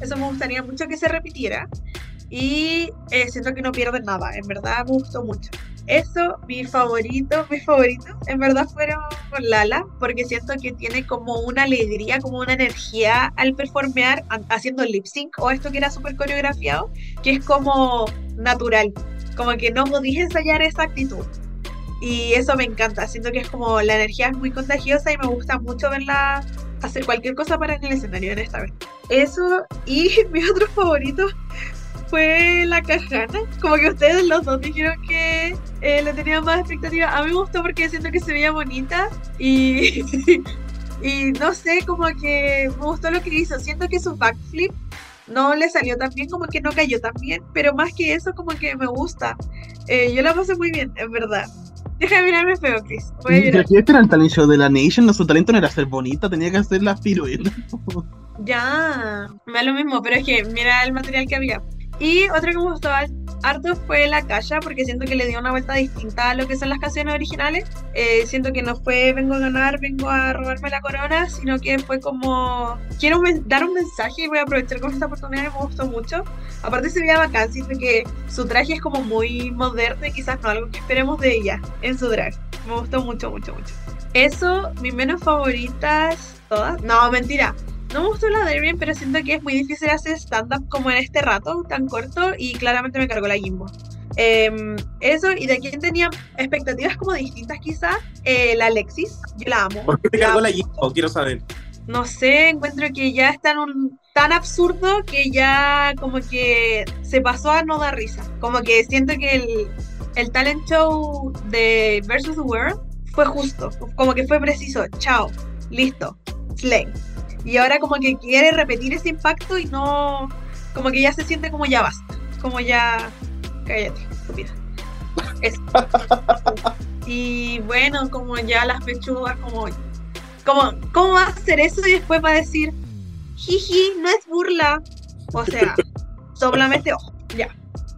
Eso me gustaría mucho que se repitiera. Y eh, siento que no pierden nada, en verdad me gustó mucho. Eso, mi favorito, mis favoritos, en verdad fueron con Lala, porque siento que tiene como una alegría, como una energía al performear, ha- haciendo lip sync o esto que era súper coreografiado, que es como natural, como que no podís ensayar esa actitud. Y eso me encanta, siento que es como la energía es muy contagiosa y me gusta mucho verla hacer cualquier cosa para en el escenario en esta vez. Eso, y [LAUGHS] mi otro favorito fue la cajana. Como que ustedes los dos dijeron que eh, le tenían más expectativa. A mí me gustó porque siento que se veía bonita y, [LAUGHS] y no sé, como que me gustó lo que hizo. Siento que su backflip no le salió tan bien, como que no cayó tan bien, pero más que eso, como que me gusta. Eh, yo la pasé muy bien, en verdad. Deja de mirarme feo, Chris. Voy a llorar. este era el talent show de la Nation, no, su talento no era ser bonita, tenía que hacer las piruetas. [LAUGHS] Ya, me da lo mismo, pero es que mira el material que había. Y otra que me gustó harto fue la Calla, porque siento que le dio una vuelta distinta a lo que son las canciones originales. Eh, siento que no fue vengo a ganar, vengo a robarme la corona, sino que fue como quiero dar un mensaje y voy a aprovechar con esta oportunidad, me gustó mucho. Aparte se veía bacán, siento que su traje es como muy moderno y quizás no algo que esperemos de ella en su drag. Me gustó mucho, mucho, mucho. Eso, mis menos favoritas, todas. No, mentira. No me gustó la Darien, pero siento que es muy difícil hacer stand-up como en este rato tan corto y claramente me cargó la Jimbo. Em, eso, y de quien tenía expectativas como distintas quizás, eh, la Alexis, yo la amo. ¿Por qué te cargó la Jimbo? Quiero saber. No sé, encuentro que ya está en un tan absurdo que ya como que se pasó a no dar risa. Como que siento que el, el talent show de Versus the World fue justo, como que fue preciso. Chao, listo, slay. Y ahora como que quiere repetir ese impacto y no, como que ya se siente como ya basta, como ya, cállate, estúpida. Eso. Y bueno, como ya las pechugas, como como, ¿cómo va a hacer eso y después va a decir, jiji, no es burla? O sea, [LAUGHS] solamente ojo, ya.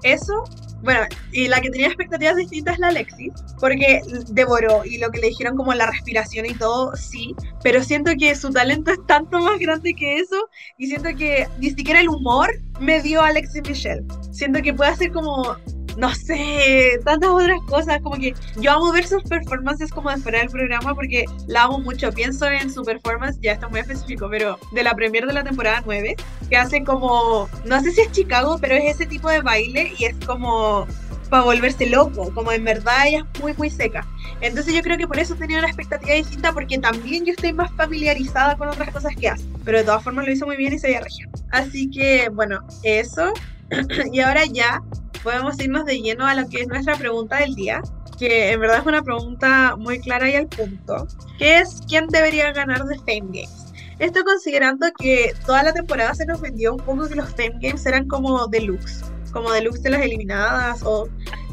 Eso, bueno, y la que tenía expectativas distintas es la Alexis, porque devoró y lo que le dijeron como la respiración y todo, sí, pero siento que su talento es tanto más grande que eso y siento que ni siquiera el humor me dio Alexis Michelle. Siento que puede hacer como no sé, tantas otras cosas, como que yo amo ver sus performances como de fuera del programa porque la amo mucho, pienso en su performance, ya está muy específico, pero de la premier de la temporada 9, que hace como, no sé si es Chicago, pero es ese tipo de baile y es como para volverse loco, como en verdad ella es muy muy seca. Entonces yo creo que por eso tenía una expectativa distinta porque también yo estoy más familiarizada con otras cosas que hace, pero de todas formas lo hizo muy bien y se veía región. Así que bueno, eso. [CLEARS THROAT] y ahora ya podemos irnos de lleno a lo que es nuestra pregunta del día, que en verdad es una pregunta muy clara y al punto, que es ¿quién debería ganar de Fame Games? Esto considerando que toda la temporada se nos vendió un poco que los Fame Games eran como deluxe, como deluxe de las eliminadas o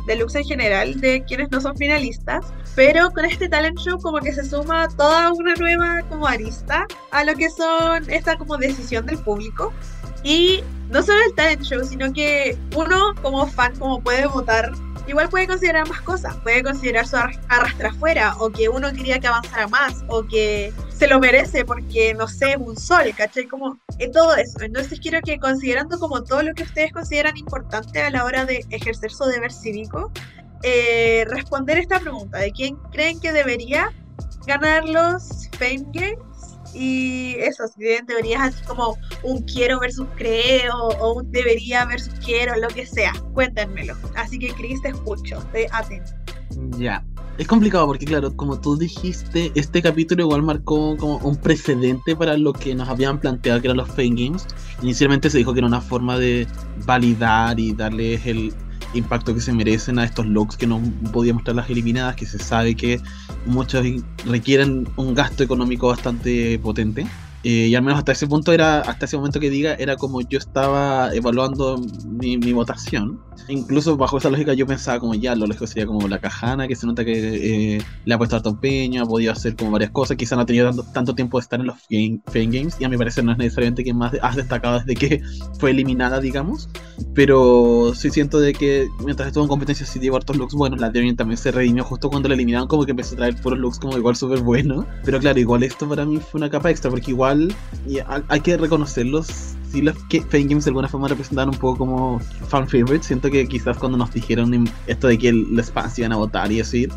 deluxe en general de quienes no son finalistas, pero con este talent show como que se suma toda una nueva como arista a lo que son esta como decisión del público y no solo el talent show, sino que uno como fan como puede votar, igual puede considerar más cosas, puede considerar su arrastra afuera, o que uno quería que avanzara más, o que se lo merece porque, no sé, un sol, ¿cachai? Como en todo eso. Entonces quiero que considerando como todo lo que ustedes consideran importante a la hora de ejercer su deber cívico, eh, responder esta pregunta de quién creen que debería ganar los Fame Games y eso, si tienen teorías así como un quiero versus creo o un debería versus quiero, lo que sea, cuéntenmelo. Así que Chris, te escucho, estoy atento. Ya. Es complicado porque, claro, como tú dijiste, este capítulo igual marcó como un precedente para lo que nos habían planteado que eran los Fame Games. Inicialmente se dijo que era una forma de validar y darles el, impacto que se merecen a estos looks que no podía mostrar las eliminadas, que se sabe que muchos requieren un gasto económico bastante potente. Eh, y al menos hasta ese punto era, hasta ese momento que diga, era como yo estaba evaluando mi, mi votación. Incluso bajo esa lógica yo pensaba como ya, lo lejos sería como la cajana, que se nota que eh, le ha puesto harto empeño, ha podido hacer como varias cosas, quizá no ha tenido tanto, tanto tiempo de estar en los game, Fame Games, y a mi parecer no es necesariamente quien más has destacado desde que [LAUGHS] fue eliminada, digamos. Pero sí siento de que mientras estuvo en competencia sí dio hartos looks buenos, la Debian también se redimió justo cuando la eliminaron, como que empezó a traer puros looks como igual súper buenos. Pero claro, igual esto para mí fue una capa extra, porque igual y hay que reconocerlos. Si los Fame Games de alguna forma representaban un poco como fan favorites, siento que quizás cuando nos dijeron esto de que los fans iban a votar y así,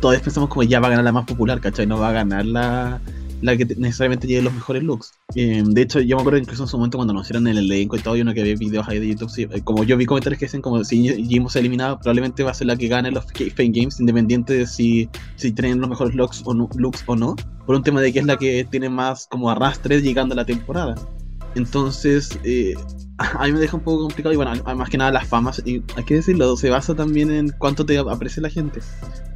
todos pensamos como ya va a ganar la más popular, ¿cachai? No va a ganar la, la que necesariamente lleve los mejores looks. Eh, de hecho, yo me acuerdo incluso en su momento cuando hicieron el elenco y todo, yo no que había videos ahí de YouTube, eh, como yo vi comentarios que dicen como si Jim se eliminado, probablemente va a ser la que gane los Fame Games, independiente de si, si tienen los mejores looks o, no, looks o no, por un tema de que es la que tiene más como arrastre llegando a la temporada. Entonces, eh, [LAUGHS] a mí me deja un poco complicado y bueno, más que nada las famas, y hay que decirlo, se basa también en cuánto te aprecia la gente.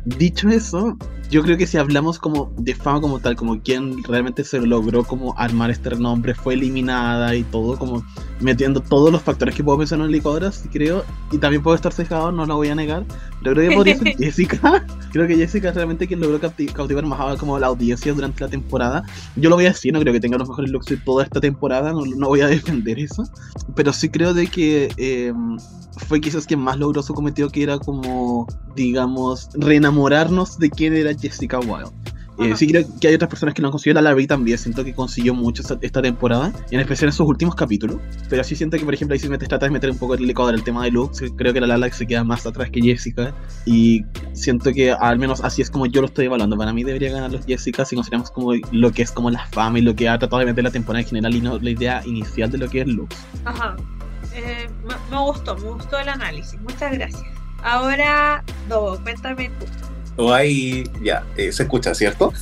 Dicho eso, yo creo que si hablamos como de fama como tal, como quien realmente se logró como armar este renombre, fue eliminada y todo, como metiendo todos los factores que puedo pensar en licuadoras, creo, y también puedo estar cejado, no lo voy a negar, pero creo que podría ser [LAUGHS] Jessica, creo que Jessica es realmente quien logró cautivar más como la audiencia durante la temporada, yo lo voy a decir, no creo que tenga los mejores looks de toda esta temporada, no, no voy a defender eso, pero sí creo de que eh, fue quizás quien más logró su cometido, que era como, digamos, reenamorarnos de quién era Jessica Wilde. Eh, sí creo que hay otras personas que no han conseguido. La Larry también siento que consiguió mucho esta, temporada, en especial en sus últimos capítulos. Pero sí siento que, por ejemplo, ahí se trata de meter un poco el licuador el tema de looks. Creo que la Lala se queda más atrás que Jessica. Y siento que al menos así es como yo lo estoy evaluando. Para mí debería ganar los Jessica si consideramos como lo que es como la fama y lo que ha tratado de meter la temporada en general y no la idea inicial de lo que es looks. Ajá. Eh, me, gustó, me gustó el análisis. Muchas gracias. Ahora, Dobo, cuéntame tú. O ahí, ya, eh, se escucha, ¿cierto?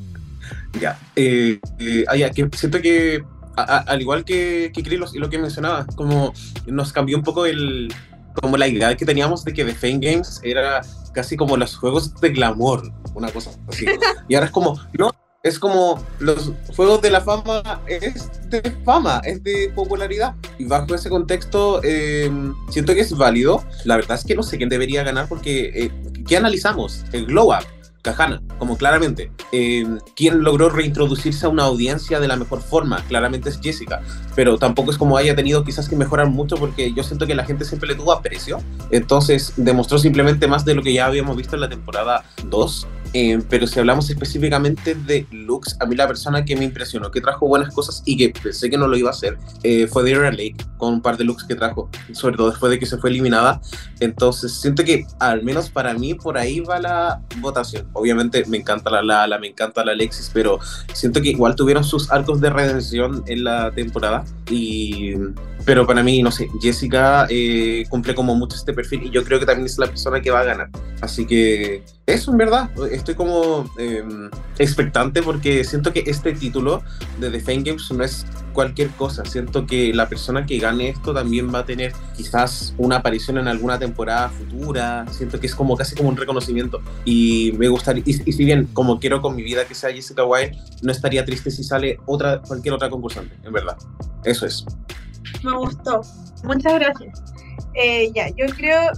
[LAUGHS] ya. Eh, eh ah, que siento que, al igual que, que y lo que mencionaba, como nos cambió un poco el, como la idea que teníamos de que The Fame Games era casi como los juegos de glamour, una cosa así. [LAUGHS] Y ahora es como, no, es como los juegos de la fama es de fama, es de popularidad. Y bajo ese contexto, eh, siento que es válido. La verdad es que no sé quién debería ganar porque, eh, ¿qué analizamos? El Glow Up. Cajana, como claramente. Eh, ¿Quién logró reintroducirse a una audiencia de la mejor forma? Claramente es Jessica, pero tampoco es como haya tenido quizás que mejorar mucho porque yo siento que la gente siempre le tuvo aprecio. Entonces demostró simplemente más de lo que ya habíamos visto en la temporada 2 Eh, pero si hablamos específicamente de looks, a mí la persona que me impresionó, que trajo buenas cosas y que pensé que no lo iba a hacer, eh, fue Dara Lake, con un par de looks que trajo, sobre todo después de que se fue eliminada. Entonces siento que, al menos para mí, por ahí va la votación. Obviamente me encanta la Lala, me encanta la Alexis, pero siento que igual tuvieron sus arcos de redención en la temporada. Y, pero para mí, no sé, Jessica eh, cumple como mucho este perfil y yo creo que también es la persona que va a ganar. Así que eso en verdad, estoy como eh, expectante porque siento que este título de The Fame Games no es cualquier cosa. Siento que la persona que gane esto también va a tener quizás una aparición en alguna temporada futura. Siento que es como casi como un reconocimiento. Y me gustaría, y, y si bien como quiero con mi vida que sea Jessica White, no estaría triste si sale otra, cualquier otra concursante, en verdad. Eso es. Me gustó. Muchas gracias. Eh, ya, yo creo,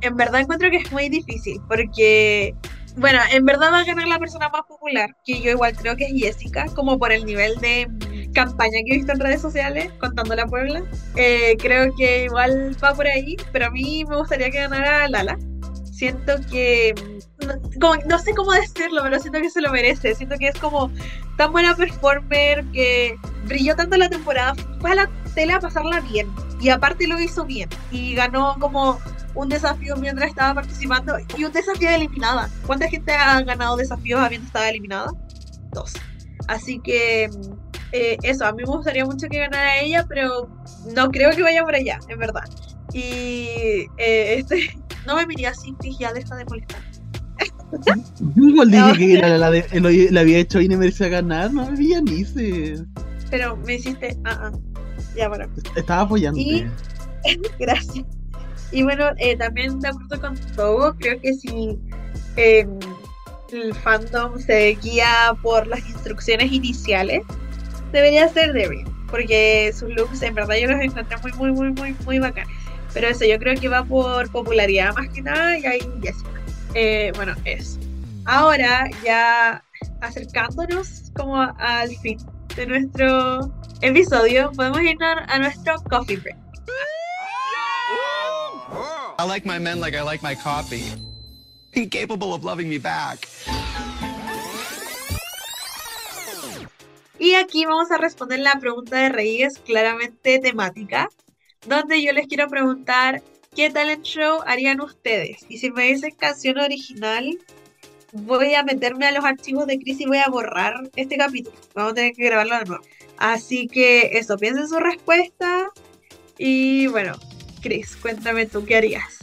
en verdad encuentro que es muy difícil porque, bueno, en verdad va a ganar la persona más popular, que yo igual creo que es Jessica, como por el nivel de campaña que he visto en redes sociales contando la Puebla. Eh, creo que igual va por ahí, pero a mí me gustaría que ganara Lala. Siento que, no, como- no sé cómo decirlo, pero siento que se lo merece. Siento que es como tan buena performer que brilló tanto la temporada. Fue a la tele a pasarla bien. Y aparte lo hizo bien. Y ganó como un desafío mientras estaba participando. Y un desafío de eliminada. ¿Cuánta gente ha ganado desafíos habiendo estado eliminada? Dos. Así que mm, eh, eso, a mí me gustaría mucho que ganara ella, pero no creo que vaya por allá, en verdad. Y eh, este, [LAUGHS] no me miré así, ya deja de molestar. Yo igual dije No. que la, la, lo- le había hecho y no merecía ganar, no me villanice. Pero me hiciste, ah, ah. Ya, bueno. Estaba apoyando. Y- [LAUGHS] Gracias. Y bueno, eh, también de acuerdo con Togo, creo que si eh, el fandom se guía por las instrucciones iniciales, debería ser Debian, porque sus looks en verdad yo los encontré muy, muy, muy, muy, muy bacanes. Pero eso, yo creo que va por popularidad más que nada y ahí Jessica. Eh, bueno, eso. Ahora, ya acercándonos como al fin de nuestro episodio, podemos irnos a nuestro coffee break. I like my men like I like my coffee. Incapable of loving me back. Y aquí vamos a responder la pregunta de Reyes, claramente temática, donde yo les quiero preguntar qué talent show harían ustedes. Y si me dicen canción original, voy a meterme a los archivos de Chris y voy a borrar este capítulo. Vamos a tener que grabarlo de nuevo. Así que eso, piensen su respuesta. Y bueno, Chris, cuéntame tú qué harías.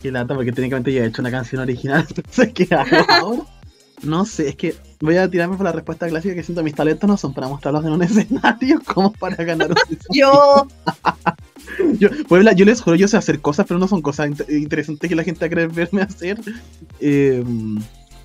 Qué lata, porque técnicamente ya he hecho una canción original. [LAUGHS] Entonces, ¿qué hago ahora? [LAUGHS] No sé, es que voy a tirarme por la respuesta clásica que siento mis talentos no son para mostrarlos en un [LAUGHS] escenario como para ganar un Yo, yo, Puebla, yo les juro, yo sé hacer cosas, pero no son cosas int- interesantes que la gente va a querer verme hacer. Eh,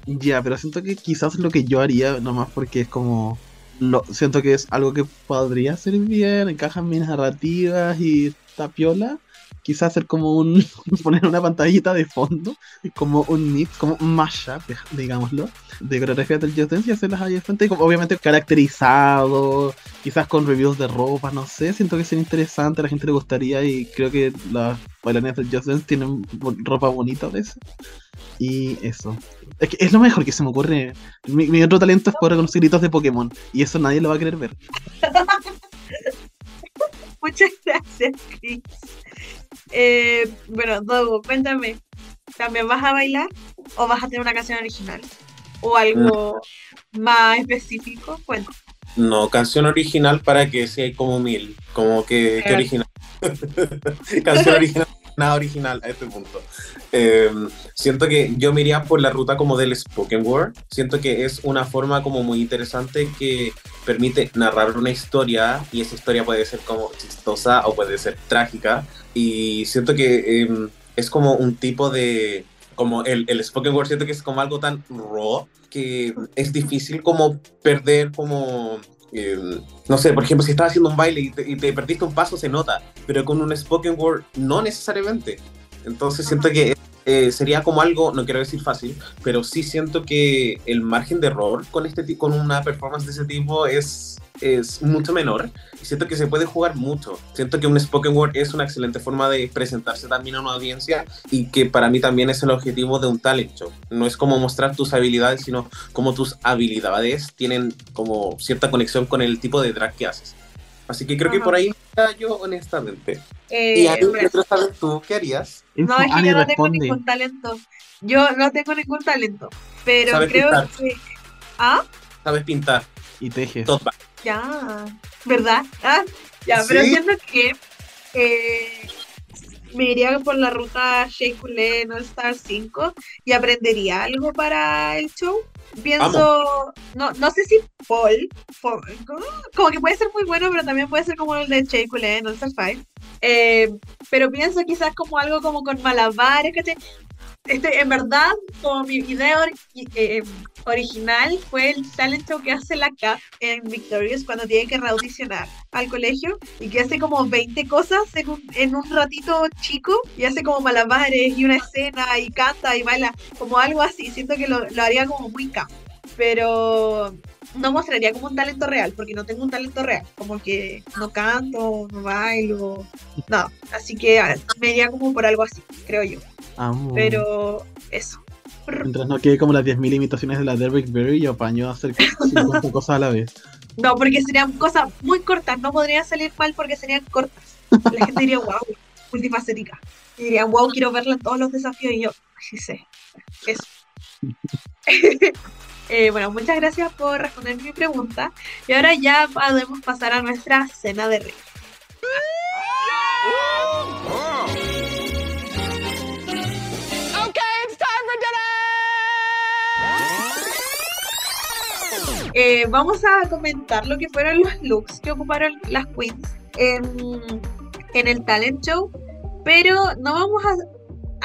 ya, pero siento que quizás lo que yo haría, nomás porque es como. Lo, siento que es algo que podría ser bien, encaja en mis narrativas y tapiola. Quizás hacer como un. [LAUGHS] poner una pantallita de fondo, como un mix, como un mashup, digámoslo, de coreografías del Just Dance y hacerlas ahí de frente, y obviamente caracterizado, quizás con reviews de ropa, no sé, siento que sería interesante, a la gente le gustaría y creo que las bailarinas del Just Dance tienen ropa bonita a veces. Y eso. Es que es lo mejor que se me ocurre. Mi, mi otro talento es poder reconocer gritos de Pokémon y eso nadie lo va a querer ver. [LAUGHS] muchas gracias, Chris. Eh, bueno, Dogo, cuéntame, ¿también vas a bailar o vas a tener una canción original? ¿O algo más específico? Bueno, No, canción original para que sea como mil. Como que, que Eh. original. [LAUGHS] canción original, nada original a este punto. Eh, siento que yo me iría por la ruta como del spoken word. Siento que es una forma como muy interesante que permite narrar una historia y esa historia puede ser como chistosa o puede ser trágica. Y siento que eh, es como un tipo de... Como el, el spoken word, siento que es como algo tan raw que es difícil como perder como... eh, no sé, por ejemplo, si estás haciendo un baile y te, y te perdiste un paso, se nota, pero con un spoken word no necesariamente. Entonces siento que eh, sería como algo, no quiero decir fácil, pero sí siento que el margen de error con, este, con una performance de ese tipo es, es mucho menor. Y siento que se puede jugar mucho. Siento que un spoken word es una excelente forma de presentarse también a una audiencia y que para mí también es el objetivo de un talent show. No es como mostrar tus habilidades, sino como tus habilidades tienen como cierta conexión con el tipo de drag que haces. Así que creo que Ajá. por ahí está yo honestamente. Eh, y a mí, bueno, tú, ¿qué harías? No, es que Ani yo no tengo ningún talento. Yo no tengo ningún talento. Pero ¿Sabes creo pintar? que. ¿Ah? ¿Sabes pintar? Y tejes. Todo va. Ya. ¿Verdad? Ah, ya, pero Sí. siento que. eh, me iría por la ruta Shea All Star 5 y aprendería algo para el show. Pienso, no, no sé si Paul, Paul, como que puede ser muy bueno, pero también puede ser como el de Shea All Star 5. Eh, pero pienso quizás como algo como con malabares, ¿cachai? Este, en verdad, como mi ori- eh, original fue el talent show que hace la CAP en Victorious cuando tiene que reaudicionar al colegio y que hace como 20 cosas en un, en un ratito chico y hace como malabares y una escena y canta y baila, como algo así. Siento que lo, lo haría como muy CAP, pero no mostraría como un talento real porque no tengo un talento real, como que no canto, no bailo, no. Así que ah, me iría como por algo así, creo yo. Amo. Pero eso. Mientras no quede como las 10.000 imitaciones de la Derrick Berry, yo apaño a hacer [LAUGHS] 50 cosas a la vez. No, porque serían cosas muy cortas, no podrían salir mal porque serían cortas. La gente diría, wow, multifacética. Y dirían, wow, quiero verla en todos los desafíos. Y yo, sí sé. Eso. [LAUGHS] Eh, bueno, muchas gracias por responder mi pregunta. Y ahora ya podemos pasar a nuestra cena de rey. Okay, it's time for dinner! Eh, vamos a comentar lo que fueron los looks que ocuparon las queens en, en el talent show, pero no vamos a,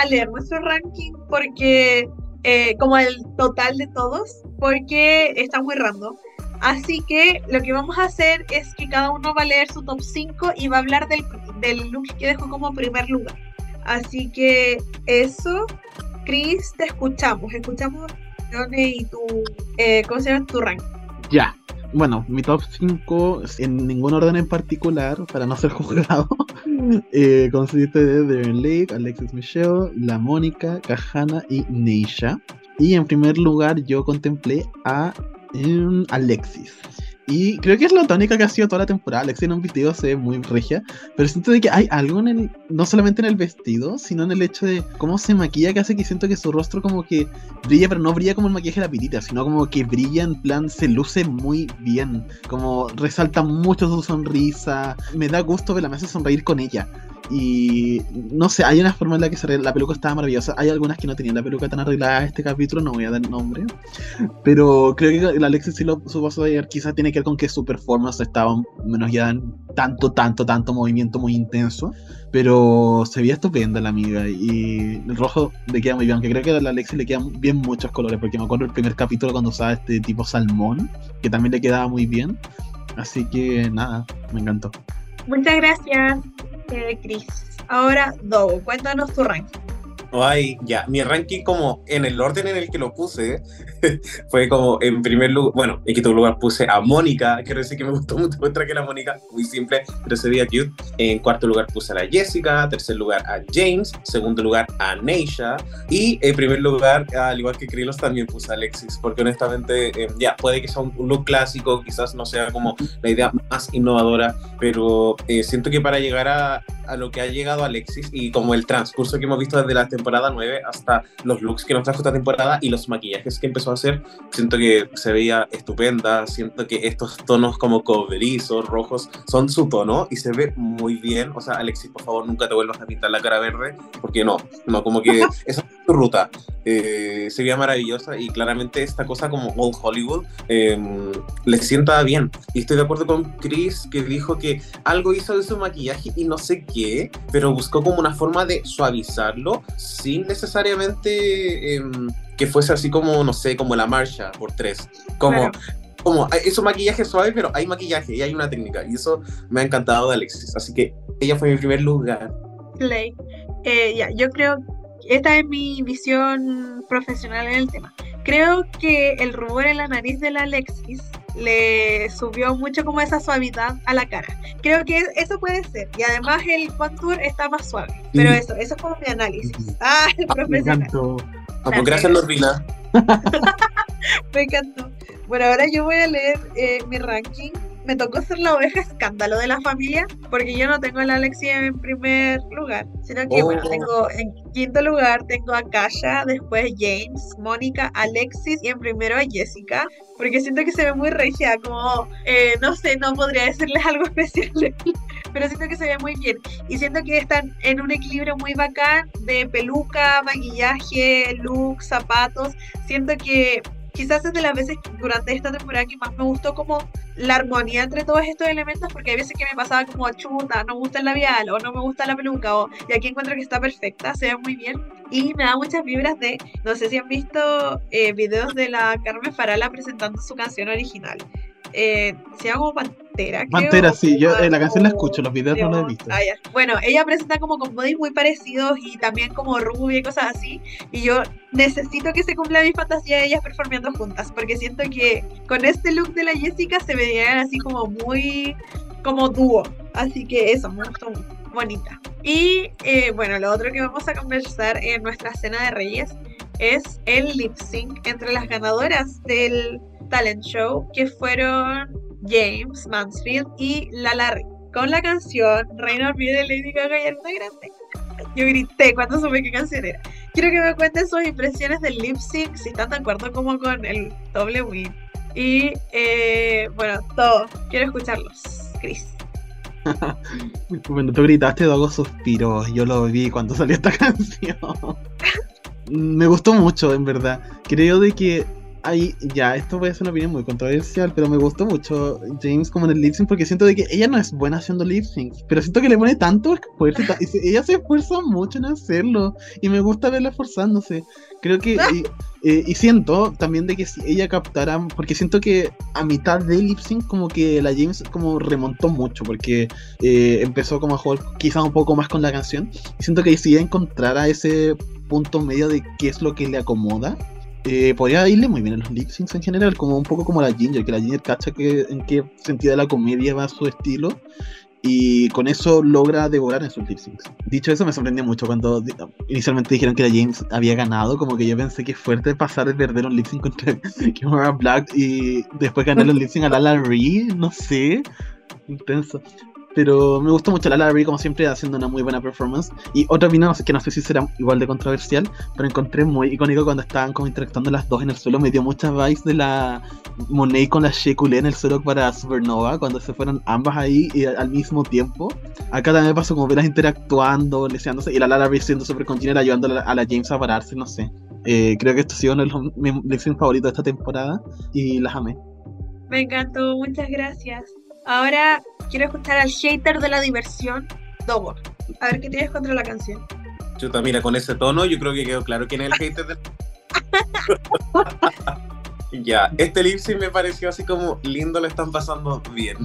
a leer nuestro ranking porque, eh, como el total de todos, porque está muy random. Así que lo que vamos a hacer es que cada uno va a leer su top 5 y va a hablar del, del look que dejó como primer lugar. Así que eso, Chris, te escuchamos. Escuchamos, y tu, eh, ¿cómo se llama? Tu ranking. Ya. Bueno, mi top 5, en ningún orden en particular, para no ser [LAUGHS] juzgado, [LAUGHS] eh, consiste de Darren Lake, Alexis Michelle, La Mónica, Kahana y Neisha. Y en primer lugar yo contemplé a em, Alexis. Y creo que es la tónica que ha sido toda la temporada. Alexis en un vestido se ve muy regia, pero siento de que hay algo en el, no solamente en el vestido, sino en el hecho de cómo se maquilla que hace que siento que su rostro como que brilla, pero no brilla como el maquillaje de la pirita, sino como que brilla en plan, se luce muy bien, como resalta mucho su sonrisa, me da gusto verla, me hace sonreír con ella. Y no sé, hay una forma en la que se arregla- la peluca estaba maravillosa. Hay algunas que no tenían la peluca tan arreglada este capítulo, no voy a dar nombre. Pero creo que la Alexis sí lo supo hacer. Quizás tiene que ver con que su performance estaba menos ya en tanto, tanto, tanto movimiento muy intenso. Pero se veía estupenda la amiga. Y el rojo le queda muy bien. Aunque creo que a la Alexis le quedan bien muchos colores. Porque me acuerdo el primer capítulo cuando usaba este tipo salmón. Que también le quedaba muy bien. Así que nada, me encantó. Muchas gracias, eh, Chris. Ahora, Dogo, cuéntanos tu ranking. Ay, ya, mi ranking como en el orden en el que lo puse [LAUGHS] fue como en primer lugar, bueno, en quinto lugar puse a Mónica, quiero decir que me gustó mucho [LAUGHS] otra que la Mónica, muy simple, pero se veía cute. En cuarto lugar puse a la Jessica, tercer lugar a James, segundo lugar a Neisha y en primer lugar, al igual que Krilos, también puse a Alexis, porque honestamente, eh, ya, puede que sea un look clásico, quizás no sea como la idea más innovadora, pero eh, siento que para llegar a, a lo que ha llegado Alexis y como el transcurso que hemos visto desde la temporada 9 hasta los looks que nos trajo esta temporada y los maquillajes que empezó a hacer, siento que se veía estupenda, siento que estos tonos como coberizos, rojos, son su tono y se ve muy bien. O sea, Alexis, por favor, nunca te vuelvas a pintar la cara verde, porque no, no, como que esa [LAUGHS] es tu ruta. Eh, se veía maravillosa y claramente esta cosa como Old Hollywood eh, le sienta bien. Y estoy de acuerdo con Chris que dijo que algo hizo de su maquillaje y no sé qué, pero buscó como una forma de suavizarlo sin necesariamente em, que fuese así como, no sé, como la marcha por tres. Como, Claro. como hay- es un maquillaje suave, pero hay maquillaje y hay una técnica. Y eso me ha encantado de Alexis. Así que ella fue mi primer lugar. Slay. Eh, ya, yo creo esta es mi visión profesional en el tema. Creo que el rubor en la nariz de la Alexis le subió mucho como esa suavidad a la cara. Creo que eso puede ser. Y además el contour está más suave. Pero eso, eso es como mi análisis. Ah, el [LAUGHS] Me profesional. Ah, pues gracias, Norvina. Me encantó. Bueno, ahora yo voy a leer eh, mi ranking. Me tocó ser la oveja escándalo de la familia, porque yo no tengo a la Alexia en primer lugar, sino que, Oh. bueno, tengo en quinto lugar tengo a Kasha, después James, Mónica, Alexis y en primero a Jessica, porque siento que se ve muy regia, como, eh, no sé, no podría decirles [LAUGHS] algo especial, pero siento que se ve muy bien. Y siento que están en un equilibrio muy bacán de peluca, maquillaje, look, zapatos. Siento que quizás es de las veces durante esta temporada que más me gustó como la armonía entre todos estos elementos, porque hay veces que me pasaba como chuta, no me gusta el labial, o no me gusta la peluca, o y aquí encuentro que está perfecta, se ve muy bien, y me da muchas vibras de, no sé si han visto eh, videos de la Carmen Farala presentando su canción original. Eh, se llama como Pantera. Pantera, sí, yo eh, la canción la escucho, los videos no los he visto. Ah. Bueno, ella presenta como con bodies muy parecidos y también como rubia y cosas así. Y yo necesito que se cumpla mi fantasía de ellas performeando juntas, porque siento que con este look de la Jessica se verían así como muy como dúo. Así que eso, me gustó mucho. Bonita. Y eh, bueno, lo otro que vamos a conversar en nuestra cena de Reyes es el lip sync entre las ganadoras del talent show, que fueron James Mansfield y La Larry, con la canción Reina Olvide de Lady Gaga y Ariana Grande. Yo grité cuando supe qué canción era. Quiero que me cuenten sus impresiones del lip sync, si están de acuerdo como con el doble win. Y eh, bueno, todo. Quiero escucharlos. Chris. [LAUGHS] Bueno, tú gritaste hago suspiros. Yo lo vi cuando salió esta [LAUGHS] canción. Me gustó mucho, en verdad. Creo de que ahí, ya, esto puede ser una opinión muy controversial, pero me gustó mucho James como en el lip sync porque siento de que ella no es buena haciendo lip syncs, pero siento que le pone tanto esfuerzo y, se- ella se esfuerza mucho en hacerlo y me gusta verla esforzándose. Creo que y, eh, y siento también de que si ella captara, porque siento que a mitad del lip sync como que la James como remontó mucho porque eh, empezó como a jugar quizás un poco más con la canción y siento que si ella encontrara ese punto medio de qué es lo que le acomoda eh, podría irle muy bien en los lip syncs en general, como un poco como la Ginger, que la Ginger cacha que, en qué sentido de la comedia va su estilo y con eso logra devorar en sus lip syncs. Dicho eso, me sorprendió mucho cuando inicialmente dijeron que la James había ganado, como que yo pensé que es fuerte pasar de perder un lip sync contra [LAUGHS] Kimora Black y después ganar el lip sync a Lala Ree, no sé, intenso. Pero me gustó mucho Lala Ree, como siempre, haciendo una muy buena performance. Y otra opinión, que no sé si será igual de controversial, pero encontré muy icónico cuando estaban como interactuando las dos en el suelo. Me dio muchas vibes de la Monet con la Shekulé en el suelo para Supernova, cuando se fueron ambas ahí y al mismo tiempo. Acá también pasó como verlas interactuando, leseándose, y la Ree siendo súper continua, ayudando a la, la James a pararse, no sé. Eh, creo que esto ha sido uno de los mis lip syncs favoritos de esta temporada y las amé. Me encantó, muchas gracias. Ahora quiero escuchar al hater de la diversión, Dobo. A ver qué tienes contra la canción. Chuta, mira, con ese tono yo creo que quedó claro quién es el hater del... [LAUGHS] Ya, este lip sync me pareció así como lindo, lo están pasando bien.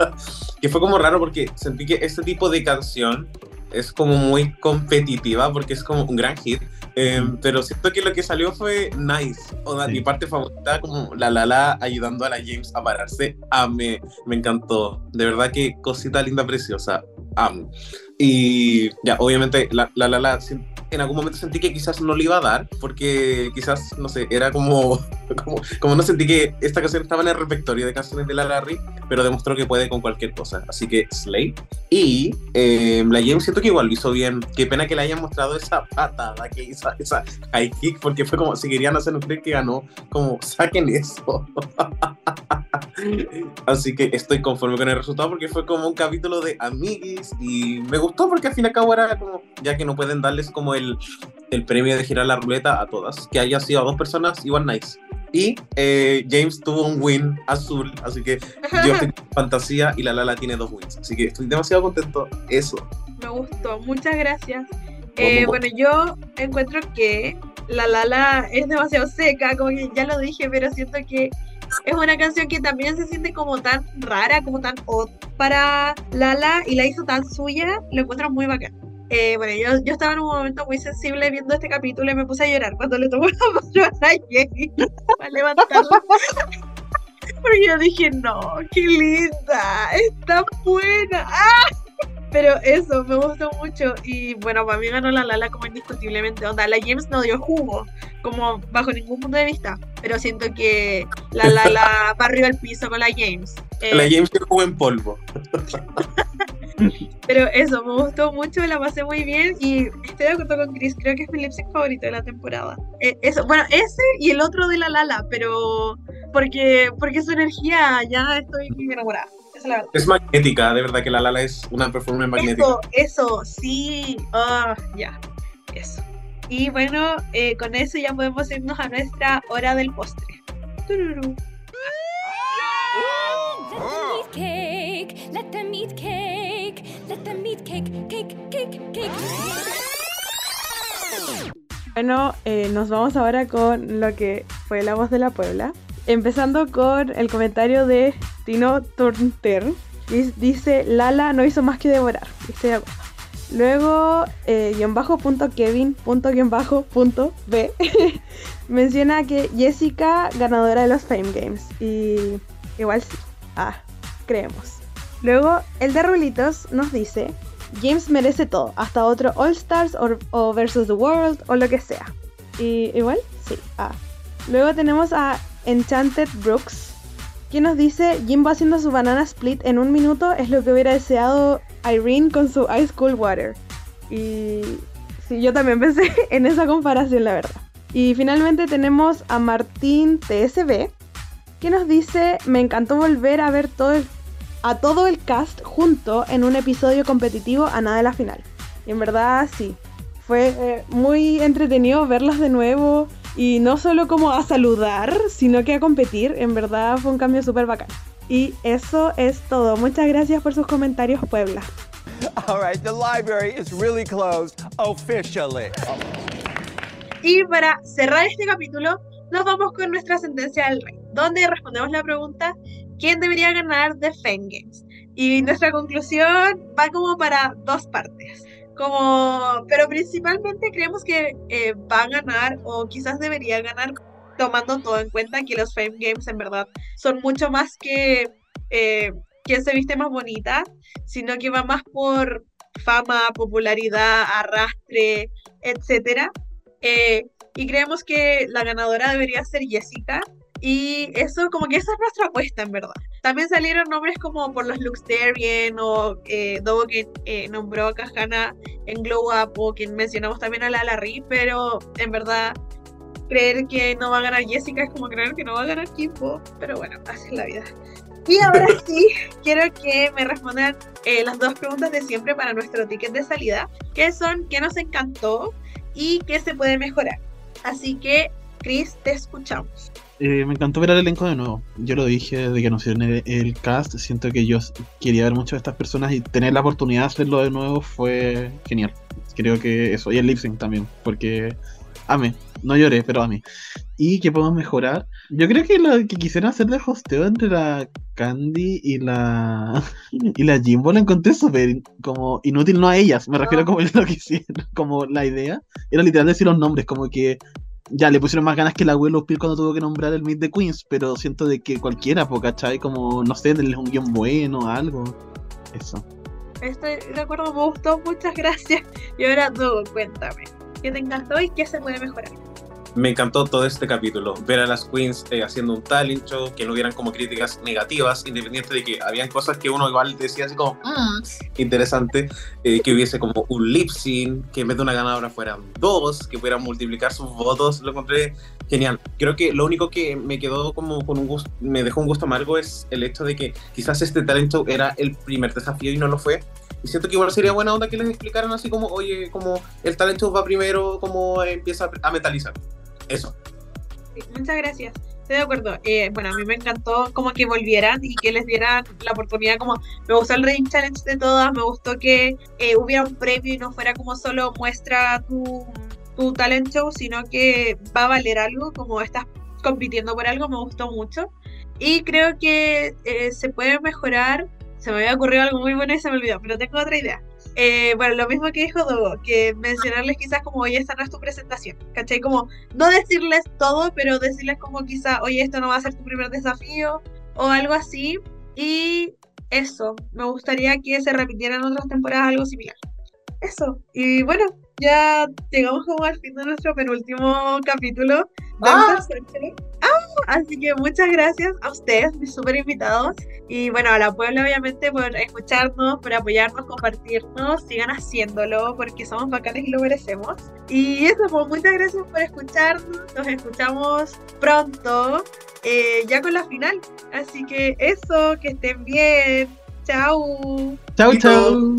[LAUGHS] que fue como raro porque sentí que este tipo de canción es como muy competitiva porque es como un gran hit. eh, pero siento que lo que salió fue nice. O sea, Sí. mi parte favorita, como la la la ayudando a la James a pararse, amé, me encantó. De verdad que cosita linda, preciosa, amo. Y ya, obviamente, la la la, la, en algún momento sentí que quizás no le iba a dar, porque quizás, no sé, era como, [LAUGHS] como, como no sentí que esta canción estaba en el repertorio de canciones de la Larry, pero demostró que puede con cualquier cosa. Así que, Slay. Y eh, la James siento que igual lo hizo bien. Qué pena que le hayan mostrado esa patada que hizo, esa high kick, porque fue como, si querían hacer un clip que ganó, como, saquen eso. [LAUGHS] Así que estoy conforme con el resultado porque fue como un capítulo de amiguis y me gustó porque al fin y al cabo era como, ya que no pueden darles como el, el premio de girar la ruleta a todas, que haya sido a dos personas, igual nice. Y eh, James tuvo un win azul, así que yo [LAUGHS] estoy fantasía y la Lala tiene dos wins. Así que estoy demasiado contento. Eso. Me gustó, muchas gracias. Eh, bueno, yo encuentro que la Lala es demasiado seca, como que ya lo dije, pero siento que es una canción que también se siente como tan rara, como tan odd para Lala y la hizo tan suya, lo encuentro muy bacán. Eh, bueno, yo, yo estaba en un momento muy sensible viendo este capítulo y me puse a llorar cuando le tomó [LAUGHS] la mano a Jenny para levantarla. Porque yo dije, no, qué linda, está buena. ¡Ah! Pero eso, me gustó mucho. Y bueno, para mí ganó la Lala como indiscutiblemente. Onda, la James no dio jugo, como bajo ningún punto de vista. Pero siento que la Lala [LAUGHS] barrió el piso con la James. Eh, La James que jugó en polvo. [LAUGHS] Pero eso, me gustó mucho, la pasé muy bien y estoy de acuerdo con Chris, creo que es mi lip sync favorito de la temporada. Eh, eso, bueno, ese y el otro de la Lala, pero porque, porque su energía ya estoy muy enamorada. Es magnética, de verdad que la Lala es una performance magnética. Eso, eso, sí, ah, ya, eso. Y bueno, eh, con eso ya podemos irnos a nuestra hora del postre. Tururú. Bueno, eh, nos vamos ahora con lo que fue la voz de la Puebla. Empezando con el comentario de Tino Turner. Dice, Lala no hizo más que devorar. Luego, eh, bajo punto Kevin punto bajo punto B [LAUGHS] menciona que Jessica ganadora de los Fame Games. Y igual sí. Ah, creemos. Luego, el de Rulitos nos dice, James merece todo, hasta otro All Stars o, Versus the World o lo que sea. Y igual, sí. Ah. Luego tenemos a Enchanted Brooks, que nos dice, Jimbo haciendo su banana split en un minuto es lo que hubiera deseado Irene con su Ice Cool Water. Y sí, yo también pensé [LAUGHS] en esa comparación, la verdad. Y finalmente tenemos a Martín TSB, que nos dice, me encantó volver a ver todo el- a todo el cast junto en un episodio competitivo a nada de la final. Y en verdad sí, fue eh, muy entretenido verlas de nuevo y no solo como a saludar, sino que a competir. En verdad fue un cambio súper bacán. Y eso es todo. Muchas gracias por sus comentarios, Puebla. All right, the library is really closed officially. Y para cerrar este capítulo, nos vamos con nuestra sentencia del rey, donde respondemos la pregunta ¿quién debería ganar Fame Games? Y nuestra conclusión va como para dos partes. Como, pero principalmente creemos que eh, va a ganar o quizás debería ganar tomando todo en cuenta que los Fame Games en verdad son mucho más que eh, quién se viste más bonita, sino que va más por fama, popularidad, arrastre, etcétera. Eh, y creemos que la ganadora debería ser Jessica. Y eso, como que esa es nuestra apuesta, en verdad. También salieron nombres como por los looks Darien o eh, Dogo que eh, nombró a Kahana en Glow Up o quien mencionamos también a la Larry, pero en verdad creer que no va a ganar Jessica es como creer que no va a ganar Kimbo, pero bueno, así es la vida. Y ahora [LAUGHS] sí, quiero que me respondan eh, las dos preguntas de siempre para nuestro ticket de salida, que son qué nos encantó y qué se puede mejorar. Así que, Chris, te escuchamos. Eh, me encantó ver al elenco de nuevo. Yo lo dije desde que anunciaron el, el cast. Siento que yo quería ver mucho de estas personas y tener la oportunidad de hacerlo de nuevo fue genial. Creo que eso. Y el lip sync también, porque amé. No lloré, pero amé. ¿Y qué podemos mejorar? Yo creo que lo que quisieran hacer de hosteo entre la Candy y la [LAUGHS] y la Jimbo la encontré súper como inútil, no a ellas, me refiero como [LAUGHS] lo que hicieron, como la idea. Era literal decir los nombres, como que ya le pusieron más ganas que la Willow Pill cuando tuvo que nombrar el Meet the Queens, pero siento de que cualquiera, po, ¿cachai? Como, no sé, denles un guion bueno, algo. Eso. Estoy de acuerdo, me gustó, muchas gracias. Y ahora tú, cuéntame. ¿Qué te encantó y qué se puede mejorar? Me encantó todo este capítulo, ver a las queens eh, haciendo un talent show, que no hubieran como críticas negativas, independiente de que habían cosas que uno igual decía así como, "Mm, interesante, eh, que hubiese como un lip sync, que en vez de una ganadora fueran dos, que pudieran multiplicar sus votos, lo encontré genial. Creo que lo único que me quedó como con un gusto, me dejó un gusto amargo es el hecho de que quizás este talent show era el primer desafío y no lo fue. Y siento que igual sería buena onda que les explicaran así como, oye, como el talent show va primero, como empieza a metalizar. Eso. Sí, Muchas gracias. Estoy de acuerdo. Eh, bueno, a mí me encantó como que volvieran y que les dieran la oportunidad como me gustó el Reign Challenge de todas, me gustó que eh, hubiera un premio y no fuera como solo muestra tu, tu talent show, sino que va a valer algo, como estás compitiendo por algo, me gustó mucho. Y creo que eh, se puede mejorar. Se me había ocurrido algo muy bueno y se me olvidó, pero tengo otra idea. Eh, bueno, lo mismo que dijo Dogo, que mencionarles quizás como, oye, esta no es tu presentación, ¿cachai? Como, no decirles todo, pero decirles como quizás, oye, esto no va a ser tu primer desafío, o algo así. Y eso, me gustaría que se repitiera en otras temporadas algo similar. Eso, y bueno, ya llegamos como al fin de nuestro penúltimo capítulo Ah. Ah, así que muchas gracias a ustedes, mis super invitados. Y bueno, a la Puebla, obviamente, por escucharnos, por apoyarnos, compartirnos. Sigan haciéndolo porque somos bacanes y lo merecemos. Y eso, pues muchas gracias por escucharnos. Nos escuchamos pronto, eh, ya con la final. Así que eso, que estén bien. Chao. Chau. chau.